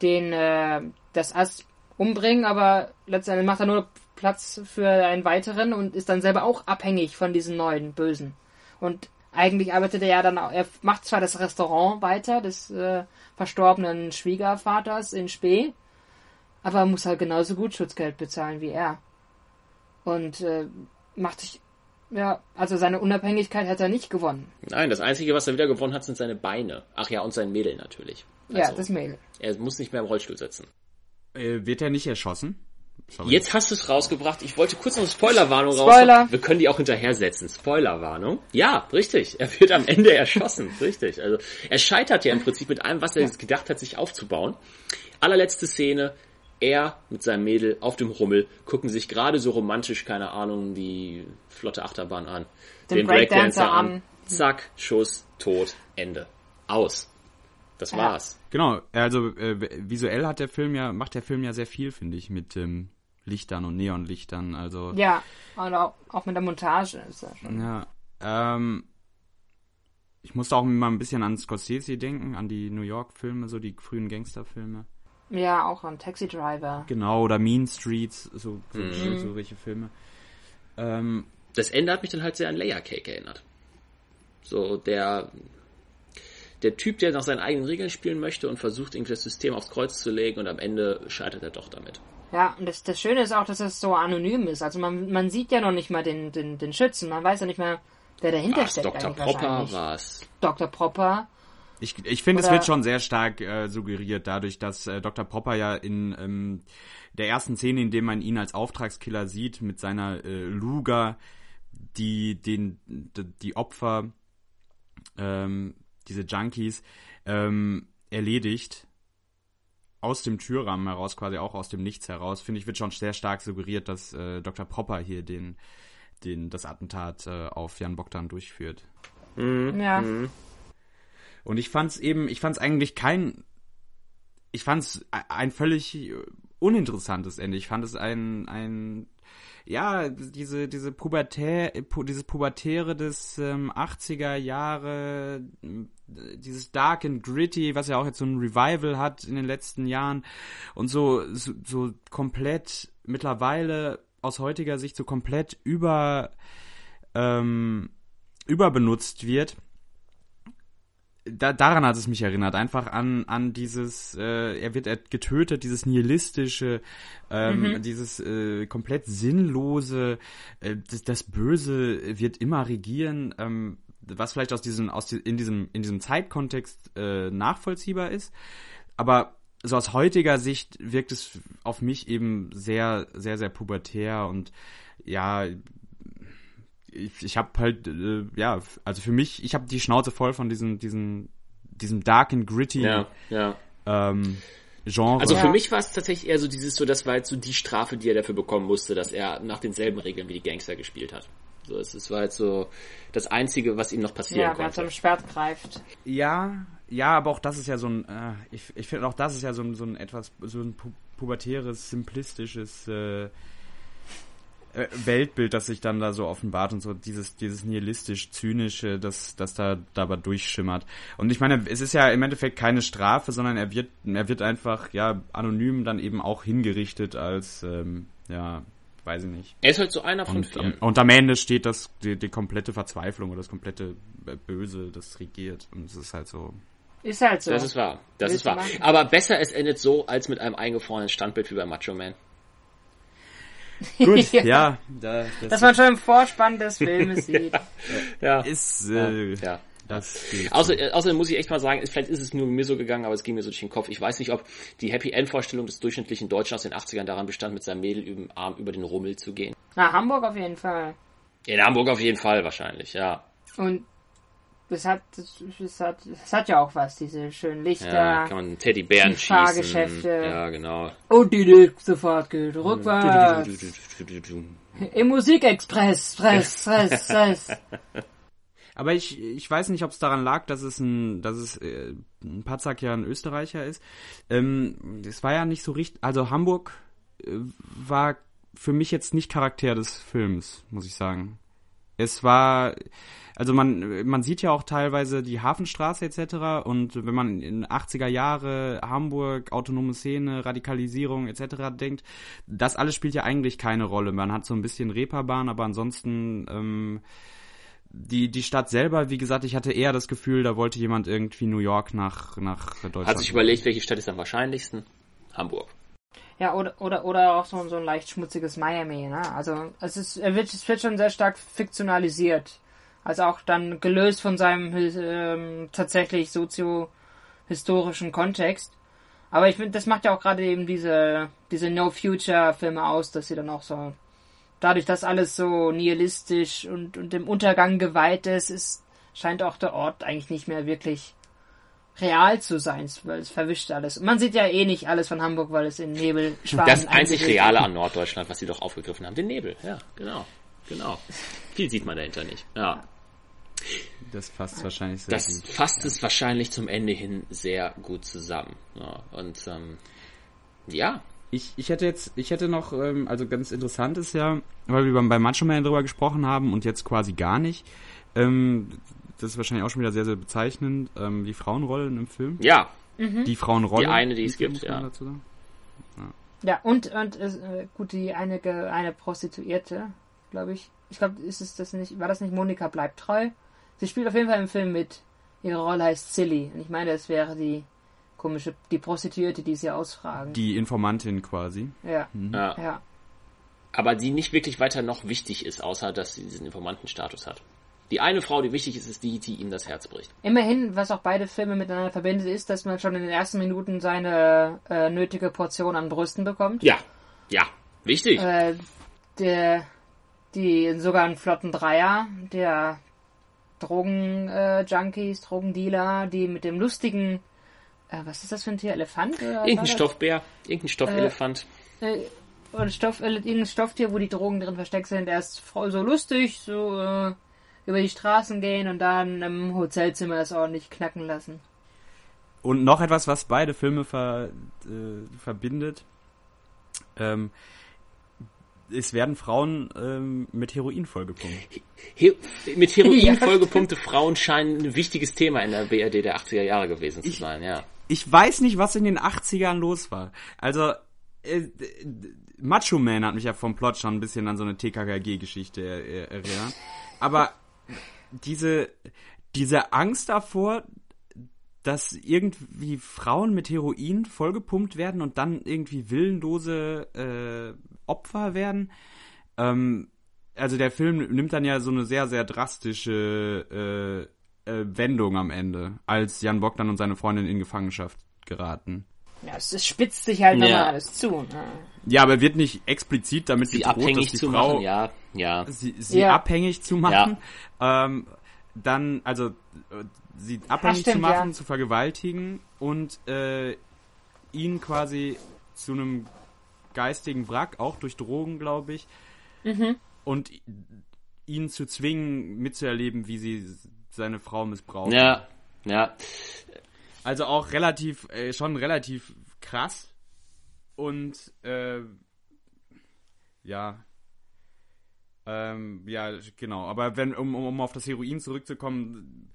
den äh, das Ass umbringen, aber letztendlich macht er nur Platz für einen weiteren und ist dann selber auch abhängig von diesen neuen Bösen. Und eigentlich arbeitet er ja dann auch, er macht zwar das Restaurant weiter des äh, verstorbenen Schwiegervaters in Spee, aber er muss halt genauso gut Schutzgeld bezahlen wie er. Und äh, macht sich, ja, also seine Unabhängigkeit hat er nicht gewonnen. Nein, das Einzige, was er wieder gewonnen hat, sind seine Beine. Ach ja, und sein Mädel natürlich. ja, Also, das Mädel. Er muss nicht mehr im Rollstuhl sitzen. Äh, wird er nicht erschossen? Sorry. Jetzt hast du es rausgebracht. Ich wollte kurz noch eine Spoilerwarnung Spoiler. raus. Wir können die auch hinterher setzen. Spoilerwarnung. Ja, richtig. Er wird am Ende <laughs> erschossen. richtig. Also er scheitert ja im Prinzip mit allem, was er jetzt gedacht hat, sich aufzubauen. Allerletzte Szene. Er mit seinem Mädel auf dem Rummel gucken sich gerade so romantisch, keine Ahnung, die flotte Achterbahn an. Den Breakdancer an. Zack, Schuss, Tod, Ende. Aus. Das Ja. war's. Genau, also äh, visuell hat der Film ja, macht der Film ja sehr viel, finde ich, mit ähm, Lichtern und Neonlichtern. Also Ja, und auch, mit der Montage ist er schon. Ja, ähm, ich musste auch mal ein bisschen an Scorsese denken, an die New York-Filme, so die frühen Gangsterfilme. Ja, auch an Taxi Driver. Genau, oder Mean Streets, so, so, so welche Filme. Ähm, das Ende hat mich dann halt sehr an Layer Cake erinnert. So der der Typ, der nach seinen eigenen Regeln spielen möchte und versucht irgendwie das System aufs Kreuz zu legen und am Ende scheitert er doch damit. Ja, und das, das Schöne ist auch, dass es so anonym ist. Also man, man sieht ja noch nicht mal den, den, den Schützen. Man weiß ja nicht mehr, wer dahinter War's steckt. Dr. wahrscheinlich. war's. Dr. Popper. ich ich finde, es wird schon sehr stark äh, suggeriert, dadurch, dass äh, Dr. Popper ja in ähm, der ersten Szene, in dem man ihn als Auftragskiller sieht, mit seiner äh, Luger, die den die, die Opfer, ähm, diese Junkies, ähm, erledigt aus dem Türrahmen heraus, quasi auch aus dem Nichts heraus, finde ich, wird schon sehr stark suggeriert, dass äh, Dr. Popper hier den, den, das Attentat äh, auf Jan Bogdan durchführt. Ja. Und ich fand's eben, ich fand's eigentlich kein, ich fand's e- ein völlig uninteressantes Ende. Ich fand es ein, ein, ja, diese, diese Pubertär, pu- dieses Pubertäre des ähm, 80er Jahre, äh, dieses Dark and Gritty, was ja auch jetzt so ein Revival hat in den letzten Jahren und so, so, so komplett mittlerweile aus heutiger Sicht so komplett über, ähm, überbenutzt wird da, daran hat es mich erinnert, einfach an, an dieses, äh, er wird getötet, dieses nihilistische, ähm, mhm. dieses äh, komplett sinnlose, äh, das, das Böse wird immer regieren, ähm, was vielleicht aus diesem, aus die, in diesem, in diesem Zeitkontext äh, nachvollziehbar ist. Aber so aus heutiger Sicht wirkt es auf mich eben sehr, sehr, sehr pubertär und ja, ich, ich habe halt, äh, ja, also für mich, ich habe die Schnauze voll von diesem, diesem, diesem dark and gritty ja, ja. Ähm, Genre. Also ja. für mich war es tatsächlich eher so dieses, so das war jetzt so die Strafe, die er dafür bekommen musste, dass er nach denselben Regeln wie die Gangster gespielt hat. So, es, es war jetzt so das Einzige, was ihm noch passieren ja, konnte. Ja, wer zum Schwert greift. Ja, ja, aber auch das ist ja so ein, äh, ich, ich finde auch das ist ja so ein, so ein etwas, so ein pu pubertäres, simplistisches äh, Weltbild, das sich dann da so offenbart und so dieses, dieses nihilistisch-zynische, das, das da dabei durchschimmert. Und ich meine, es ist ja im Endeffekt keine Strafe, sondern er wird, er wird einfach, ja, anonym dann eben auch hingerichtet als, ähm, ja, weiß ich nicht. Er ist halt so einer von und, vielen. Und am Ende steht das, die, die komplette Verzweiflung oder das komplette Böse, das regiert. Und es ist halt so. Ist halt so. Das ist wahr. Das ist wahr. Aber besser es endet so, als mit einem eingefrorenen Standbild wie bei Macho Man. Gut, <laughs> ja. ja da, das Dass man schon im Vorspann des <laughs> Filmes sieht. ja. Ist, äh, ja. Das geht Außer, äh, außerdem muss ich echt mal sagen, vielleicht ist es nur mir so gegangen, aber es ging mir so durch den Kopf. Ich weiß nicht, ob die Happy End Vorstellung des durchschnittlichen Deutschen aus den 80ern daran bestand, mit seinem Mädel über den Arm über den Rummel zu gehen. Na, Hamburg auf jeden Fall. In Hamburg auf jeden Fall wahrscheinlich, ja. Und es hat, es hat, es hat ja auch was, diese schönen Lichter. Ja, kann man Teddybären die schießen. Fahrgeschäfte. Ja, genau. Und die nächste Fahrt geht rückwärts. <laughs> Im Musikexpress, Press, Press, Press. <laughs> Aber ich, ich weiß nicht, ob es daran lag, dass es ein, dass es äh, ein Patzak ja ein Österreicher ist. Ähm, es war ja nicht so richtig, also Hamburg äh, war für mich jetzt nicht Charakter des Films, muss ich sagen. Es war, also man, man sieht ja auch teilweise die Hafenstraße etc. Und wenn man in 80er Jahre Hamburg, autonome Szene, Radikalisierung etc. denkt, das alles spielt ja eigentlich keine Rolle. Man hat so ein bisschen Reeperbahn, aber ansonsten ähm, die, die Stadt selber, wie gesagt, ich hatte eher das Gefühl, da wollte jemand irgendwie New York nach, nach Deutschland. Hat sich überlegt, welche Stadt ist am wahrscheinlichsten? Hamburg. Ja, oder, oder, oder auch so, so ein leicht schmutziges Miami, ne? Also, es ist, er wird, es wird schon sehr stark fiktionalisiert. Also auch dann gelöst von seinem ähm, tatsächlich sozio-historischen Kontext. Aber ich finde, das macht ja auch gerade eben diese, diese No-Future-Filme aus, dass sie dann auch so dadurch, dass alles so nihilistisch und, und dem Untergang geweiht ist, ist, scheint auch der Ort eigentlich nicht mehr wirklich real zu sein, weil es verwischt alles. Man sieht ja eh nicht alles von Hamburg, weil es in Nebel schwarz Das einzig Reale an Norddeutschland, was sie doch aufgegriffen haben, den Nebel. Ja, genau. Genau. Viel sieht man dahinter nicht. Ja. Das fasst wahrscheinlich sehr Das gut. fasst ja. es wahrscheinlich zum Ende hin sehr gut zusammen. Ja, und ähm, ja, ich, ich hätte jetzt, ich hätte noch, ähm, also ganz interessant ist ja, weil wir beim, bei Macho Man drüber gesprochen haben und jetzt quasi gar nicht. Ähm, das ist wahrscheinlich auch schon wieder sehr, sehr bezeichnend, ähm, die Frauenrollen im Film. Ja. Mhm. Die Frauenrolle. Die eine, die es gibt, ja. ja. Ja, und, und äh, gut, die eine, eine Prostituierte, glaube ich. Ich glaube, ist es das nicht, war das nicht Monika bleibt treu? Sie spielt auf jeden Fall im Film mit. Ihre Rolle heißt Silly. Und ich meine, es wäre die komische, die Prostituierte, die sie ausfragen. Die Informantin quasi. Ja. Mhm. ja. ja. Aber die nicht wirklich weiter noch wichtig ist, außer dass sie diesen Informantenstatus hat. Die eine Frau, die wichtig ist, ist die, die ihm das Herz bricht. Immerhin, was auch beide Filme miteinander verbindet, ist, dass man schon in den ersten Minuten seine äh, nötige Portion an Brüsten bekommt. Ja, ja, wichtig. Äh, der, die sogar einen flotten Dreier, der Drogen-Junkies, äh, Drogendealer, die mit dem lustigen äh, was ist das für ein Tier? Elefant? irgendein Stoffbär, irgendein Stoffelefant. Äh, äh, oder Stoff, äh, irgendein Stofftier, wo die Drogen drin versteckt sind. Er ist voll so lustig, so äh, über die Straßen gehen und dann im Hotelzimmer es ordentlich knacken lassen. Und noch etwas, was beide Filme ver, äh, verbindet. Ähm, es werden Frauen ähm, mit Heroin vollgepumpt. He mit <laughs> Heroin vollgepumpte Frauen scheinen ein wichtiges Thema in der BRD der 80er Jahre gewesen zu sein, ja ich weiß nicht, was in den 80ern los war. Also, äh, Macho Man hat mich ja vom Plot schon ein bisschen an so eine TKKG-Geschichte erinnert. Aber diese, diese Angst davor, dass irgendwie Frauen mit Heroin vollgepumpt werden und dann irgendwie willenlose äh, Opfer werden. Ähm, also der Film nimmt dann ja so eine sehr, sehr drastische äh, äh, Wendung am Ende, als Jan Bogdan und seine Freundin in Gefangenschaft geraten. Ja, es, spitzt sich halt Ja. nochmal alles zu. Ne? Ja, aber wird nicht explizit damit Sie gedroht, abhängig dass die zu Frau machen, ja, ja. sie, sie Ja. abhängig zu machen, ähm, dann also äh, sie abhängig stimmt, zu machen, ja. zu vergewaltigen und äh, ihn quasi zu einem geistigen Wrack, auch durch Drogen, glaube ich, Mhm. und ihn zu zwingen, mitzuerleben, wie sie seine Frau missbraucht. Ja, ja. Also auch relativ, äh, schon relativ krass. Und äh, ja. Ähm, ja, genau. Aber wenn, um, um, auf das Heroin zurückzukommen,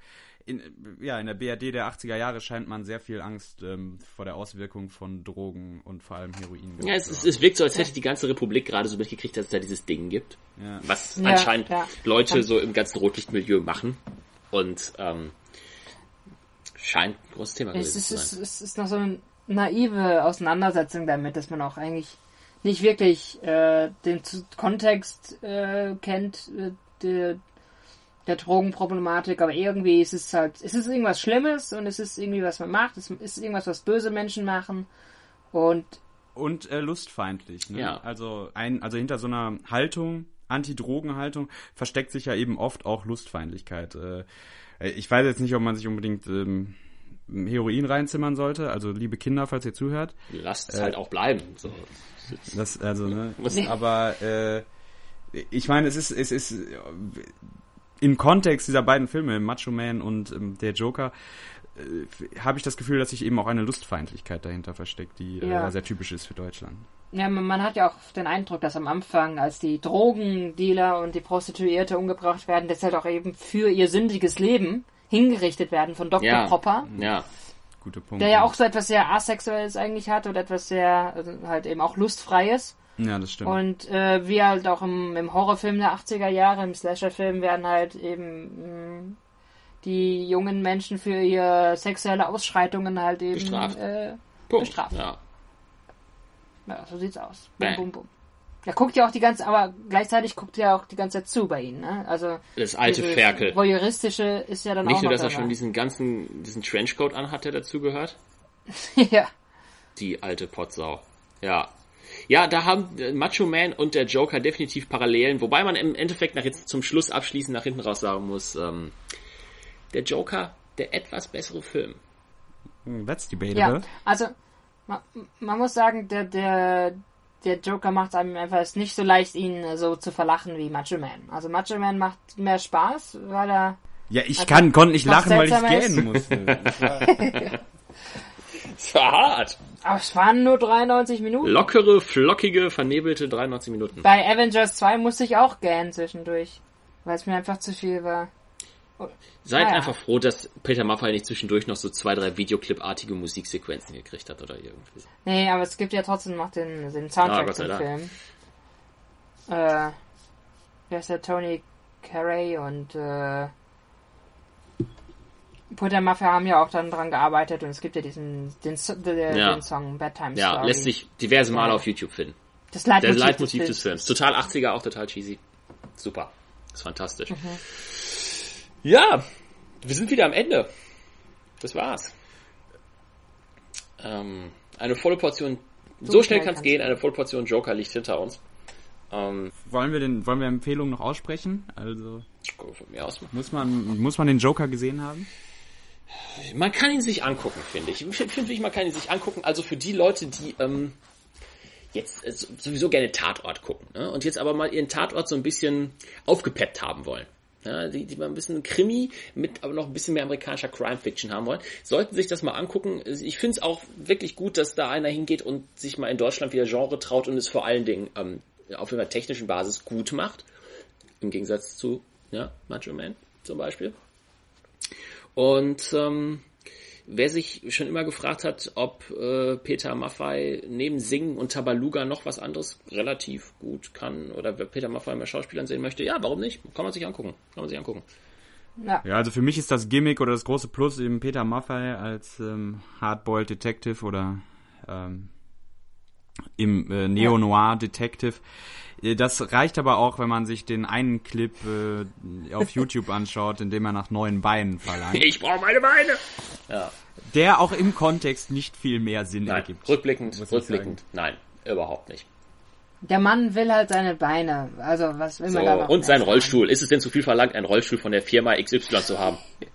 in, ja, in der BRD der 80er Jahre scheint man sehr viel Angst ähm, vor der Auswirkung von Drogen und vor allem Heroin. Ja, es, es, es wirkt so, als hätte die ganze Republik gerade so mitgekriegt, dass es da dieses Ding gibt. Ja. Was Ja, anscheinend ja. Leute so im ganzen Rotlichtmilieu machen. Und ähm, scheint ein großes Thema Es gewesen ist, zu es, sein. ist, es ist noch so eine naive Auseinandersetzung damit, dass man auch eigentlich nicht wirklich äh, den Z Kontext äh, kennt äh, der, der Drogenproblematik, aber irgendwie ist es halt, es ist irgendwas Schlimmes und es ist irgendwie was man macht, es ist irgendwas, was böse Menschen machen und Und äh, lustfeindlich. Ne? Ja. Also, ein, also hinter so einer Haltung, Anti-Drogen-Haltung, versteckt sich ja eben oft auch Lustfeindlichkeit. Äh, ich weiß jetzt nicht, ob man sich unbedingt ähm, Heroin reinzimmern sollte. Also, liebe Kinder, falls ihr zuhört. Lasst es halt auch bleiben. So. Das, also, ne? <laughs> Aber äh, ich meine, es ist, es ist äh, im Kontext dieser beiden Filme, Macho Man und ähm, der Joker, äh, habe ich das Gefühl, dass sich eben auch eine Lustfeindlichkeit dahinter versteckt, die Ja. äh, sehr typisch ist für Deutschland. Ja, man, man hat ja auch den Eindruck, dass am Anfang, als die Drogendealer und die Prostituierte umgebracht werden, das halt auch eben für ihr sündiges Leben hingerichtet werden von Dr. Ja. Popper, Ja, Guter Punkt. der ja auch so etwas sehr Asexuelles eigentlich hat oder etwas sehr, also halt eben auch lustfreies. Ja, das stimmt. Und äh, wie halt auch im, im Horrorfilm der 80er Jahre, im Slasher-Film werden halt eben mh, die jungen Menschen für ihre sexuelle Ausschreitungen halt eben Bestraft. Äh, Punkt. Bestraft. Ja. Ja, so sieht's aus. Bum, bum, bum. Er guckt ja auch die ganze, aber gleichzeitig guckt er auch die ganze Zeit zu bei ihnen, ne? Also Das alte Ferkel. Voyeuristische ist ja dann Nicht auch nur, noch dass er schon diesen ganzen, diesen Trenchcoat anhat, der dazugehört. <laughs> ja. Die alte Potsau. Ja. Ja, da haben äh, Macho Man und der Joker definitiv Parallelen, wobei man im Endeffekt nach jetzt zum Schluss abschließend nach hinten raus sagen muss, ähm, der Joker, der etwas bessere Film. Hm, That's Ja, debatable. also man, man muss sagen, der der der Joker macht es einem einfach es nicht so leicht, ihn so zu verlachen wie Macho Man. Also Macho Man macht mehr Spaß, weil er Ja, ich Also, kann, konnte nicht lachen, weil ich gähnen musste. <laughs> Das war hart. aber es waren nur 93 Minuten. Lockere, flockige, vernebelte 93 Minuten. Bei Avengers 2 musste ich auch gähnen zwischendurch, weil es mir einfach zu viel war. Seid Naja. einfach froh, dass Peter Maffay nicht zwischendurch noch so zwei, drei Videoclip-artige Musiksequenzen gekriegt hat oder irgendwie. Nee, aber es gibt ja trotzdem noch den, den Ah, Soundtrack sei zum Dank. Film. Äh, wer ist der Tony Carey und äh, Peter Mafia haben ja auch dann dran gearbeitet und es gibt ja diesen den, der, Ja. den Song Bad Times Ja, Story. lässt sich diverse Male Ja. auf YouTube finden. das Leitmotiv, Leitmotiv des des Films. Total 80er, auch total cheesy. Super. ist fantastisch. Mhm. Ja, wir sind wieder am Ende. Das war's. Ähm, eine volle Portion, so, schnell schnell kann's kann's gehen, eine volle Portion Joker liegt hinter uns. Ähm, wollen wir den, wollen wir Empfehlungen noch aussprechen? Also, von mir aus. muss man, muss man den Joker gesehen haben? Man kann ihn sich angucken, finde ich. Ich finde, find, man kann ihn sich angucken. Also für die Leute, die ähm, jetzt äh, sowieso gerne Tatort gucken ne? und jetzt aber mal ihren Tatort so ein bisschen aufgepeppt haben wollen. Ja, die, die mal ein bisschen Krimi mit aber noch ein bisschen mehr amerikanischer Crime Fiction haben wollen, sollten sich das mal angucken. Ich finde es auch wirklich gut, dass da einer hingeht und sich mal in Deutschland wieder Genre traut und es vor allen Dingen ähm, auf einer technischen Basis gut macht. Im Gegensatz zu ja, Macho Man zum Beispiel. Und ähm, wer sich schon immer gefragt hat, ob äh, Peter Maffay neben Singen und Tabaluga noch was anderes relativ gut kann oder wer Peter Maffay mehr Schauspielern sehen möchte, ja, warum nicht? Kann man sich angucken. Kann man sich angucken. Ja. Ja, also für mich ist das Gimmick oder das große Plus eben Peter Maffay als ähm, Hardboiled Detective oder ähm, im äh, Neo-Noir Detective. Äh, Das reicht aber auch, wenn man sich den einen Clip äh, auf <laughs> YouTube anschaut, in dem er nach neuen Beinen verlangt. Ich brauche meine Beine! Ja, Der auch im Kontext nicht viel mehr Sinn nein, ergibt. rückblickend, rückblickend, nein, überhaupt nicht. Der Mann will halt seine Beine. Also, was will So, man da noch? und sein Rollstuhl. Ist es denn zu viel verlangt, einen Rollstuhl von der Firma XY zu haben? <laughs>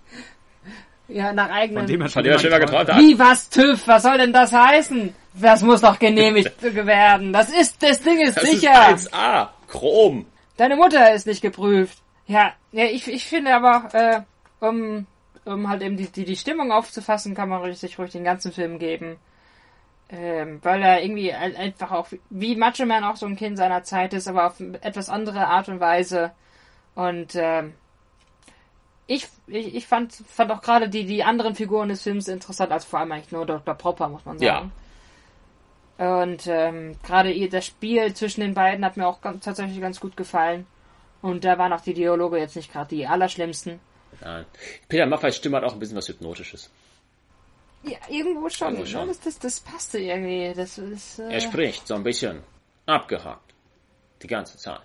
Ja, nach eigenen. Von dem er Von dem er schon geträumt hat? Wie, was, TÜV? Was soll denn das heißen? Das muss doch genehmigt <laughs> werden. Das ist, das Ding ist Das sicher. ist 1A, Chrom. Deine Mutter ist nicht geprüft. Ja, ja ich, ich finde aber, äh, um, um halt eben die, die, die Stimmung aufzufassen, kann man sich ruhig den ganzen Film geben. Ähm, weil er irgendwie ein- einfach auch, wie Macho Man auch so ein Kind seiner Zeit ist, aber auf etwas andere Art und Weise. Und ähm, ich, ich, ich fand, fand auch gerade die, die anderen Figuren des Films interessant, als vor allem eigentlich nur Dr. Propper, muss man sagen. Und ähm, gerade das Spiel zwischen den beiden hat mir auch ganz, tatsächlich ganz gut gefallen. Und da waren auch die Dialoge jetzt nicht gerade die allerschlimmsten. Nein. Peter Maffeys Stimme hat auch ein bisschen was Hypnotisches. Ja, irgendwo schon. Irgendwo schon. Das, das, das passte irgendwie. Das ist, äh, Er spricht so ein bisschen abgehakt. Die ganze Zeit.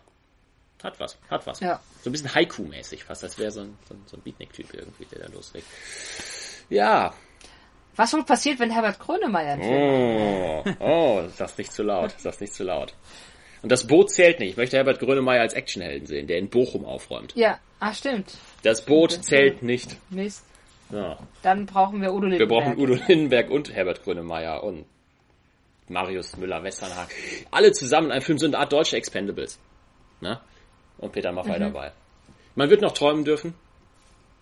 Hat was, hat was. Ja. So ein bisschen Haiku-mäßig fast, als wäre so ein, so ein, so ein Beatnik-Typ irgendwie, der da loslegt. Ja. Was wohl passiert, wenn Herbert Grönemeyer Oh, oh, das ist nicht zu laut, das ist nicht zu laut. Und das Boot zählt nicht. Ich möchte Herbert Grönemeyer als Actionhelden sehen, der in Bochum aufräumt. Ja, ah, stimmt. Das Boot zählt nicht. Mist. Ja. Dann brauchen wir Udo Wir Lindenberg. brauchen Udo Lindenberg und Herbert Grönemeyer und Marius Müller-Westernhagen. Alle zusammen in einem Film, so eine Art deutsche Expendables. Ne? Und Peter Maffay dabei. Man wird noch träumen dürfen.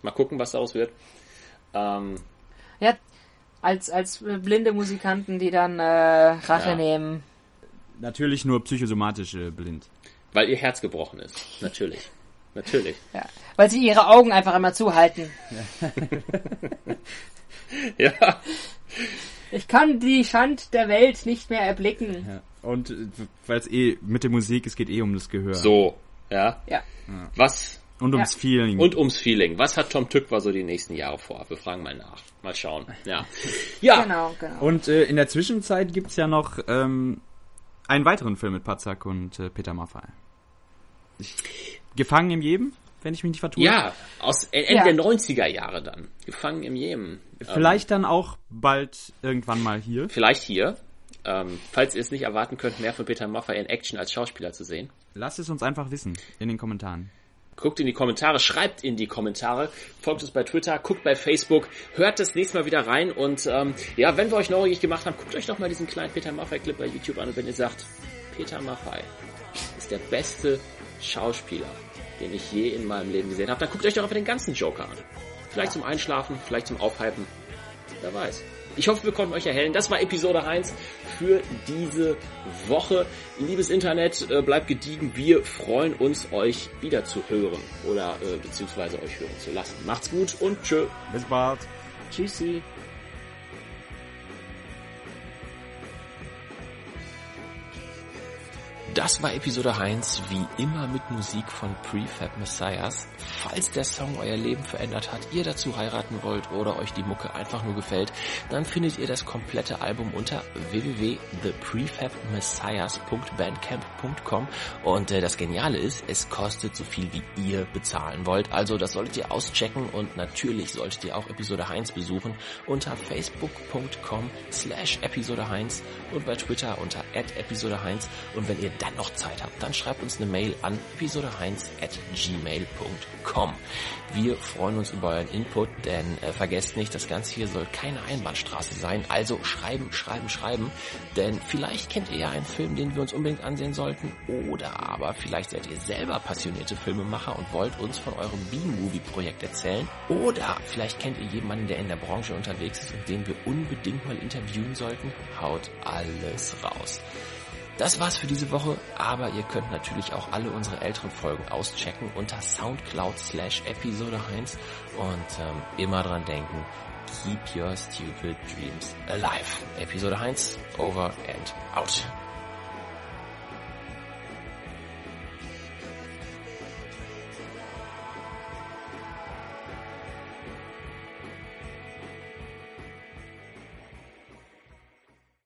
Mal gucken, was daraus wird. Ähm, Ja, als, als äh, blinde Musikanten, die dann äh, Rache Ja. nehmen. Natürlich nur psychosomatisch äh, blind. weil ihr Herz gebrochen ist. Natürlich. <laughs> Natürlich. Ja. Weil sie ihre Augen einfach immer zuhalten. <laughs> Ja. Ich kann die Schand der Welt nicht mehr erblicken. Ja. Und weil es eh mit der Musik, es geht eh um das Gehör. So. Ja. Ja. Was Und ums Ja. Feeling. Und ums Feeling. Was hat Tom Tückwer so die nächsten Jahre vor? Wir fragen mal nach. Mal schauen. Ja. <laughs> Ja. Genau, genau. Und äh, in der Zwischenzeit gibt's ja noch ähm, einen weiteren Film mit Patzak und äh, Peter Maffay. Gefangen im Jedem, wenn ich mich nicht vertue. Ja, aus Ende Ja. der 90er Jahre dann. Gefangen im Jemen. Ähm, Vielleicht dann auch bald irgendwann mal hier. vielleicht hier. Ähm, falls ihr es nicht erwarten könnt, mehr von Peter Maffay in Action als Schauspieler zu sehen. Lasst es uns einfach wissen in den Kommentaren. Guckt in die Kommentare, schreibt in die Kommentare, folgt uns bei Twitter, guckt bei Facebook, hört das nächste Mal wieder rein und ähm, ja, wenn wir euch neugierig gemacht haben, guckt euch doch mal diesen kleinen Peter Maffay-Clip bei YouTube an und wenn ihr sagt, Peter Maffay ist der beste Schauspieler, den ich je in meinem Leben gesehen habe, dann guckt euch doch einfach den ganzen Joker an. Vielleicht zum Einschlafen, vielleicht zum Aufhypen, wer weiß. Ich hoffe, wir konnten euch erhellen. Das war Episode 1 für diese Woche. Liebes Internet, äh, bleibt gediegen. Wir freuen uns, euch wieder zu hören oder äh, beziehungsweise euch hören zu lassen. Macht's gut und tschö. Bis bald. Tschüssi. Das war Episode 1, wie immer mit Musik von Prefab Messiahs. Falls der Song euer Leben verändert hat, ihr dazu heiraten wollt oder euch die Mucke einfach nur gefällt, dann findet ihr das komplette Album unter www.theprefabmessiahs.bandcamp.com und äh, das Geniale ist, es kostet so viel wie ihr bezahlen wollt. Also das solltet ihr auschecken und natürlich solltet ihr auch Episode 1 besuchen unter facebook.com slash Episode 1 und bei Twitter unter episode 1 und wenn ihr dann noch Zeit habt, dann schreibt uns eine Mail an episode1 at gmail.com. Wir freuen uns über euren Input, denn äh, vergesst nicht, das Ganze hier soll keine Einbahnstraße sein. Also schreiben, schreiben, schreiben, denn vielleicht kennt ihr ja einen Film, den wir uns unbedingt ansehen sollten oder aber vielleicht seid ihr selber passionierte Filmemacher und wollt uns von eurem B-Movie-Projekt erzählen oder vielleicht kennt ihr jemanden, der in der Branche unterwegs ist und den wir unbedingt mal interviewen sollten. Haut alles raus. Das war's für diese Woche, aber ihr könnt natürlich auch alle unsere älteren Folgen auschecken unter Soundcloud slash Episode 1 und ähm, immer dran denken, keep your stupid dreams alive. Episode 1, over and out.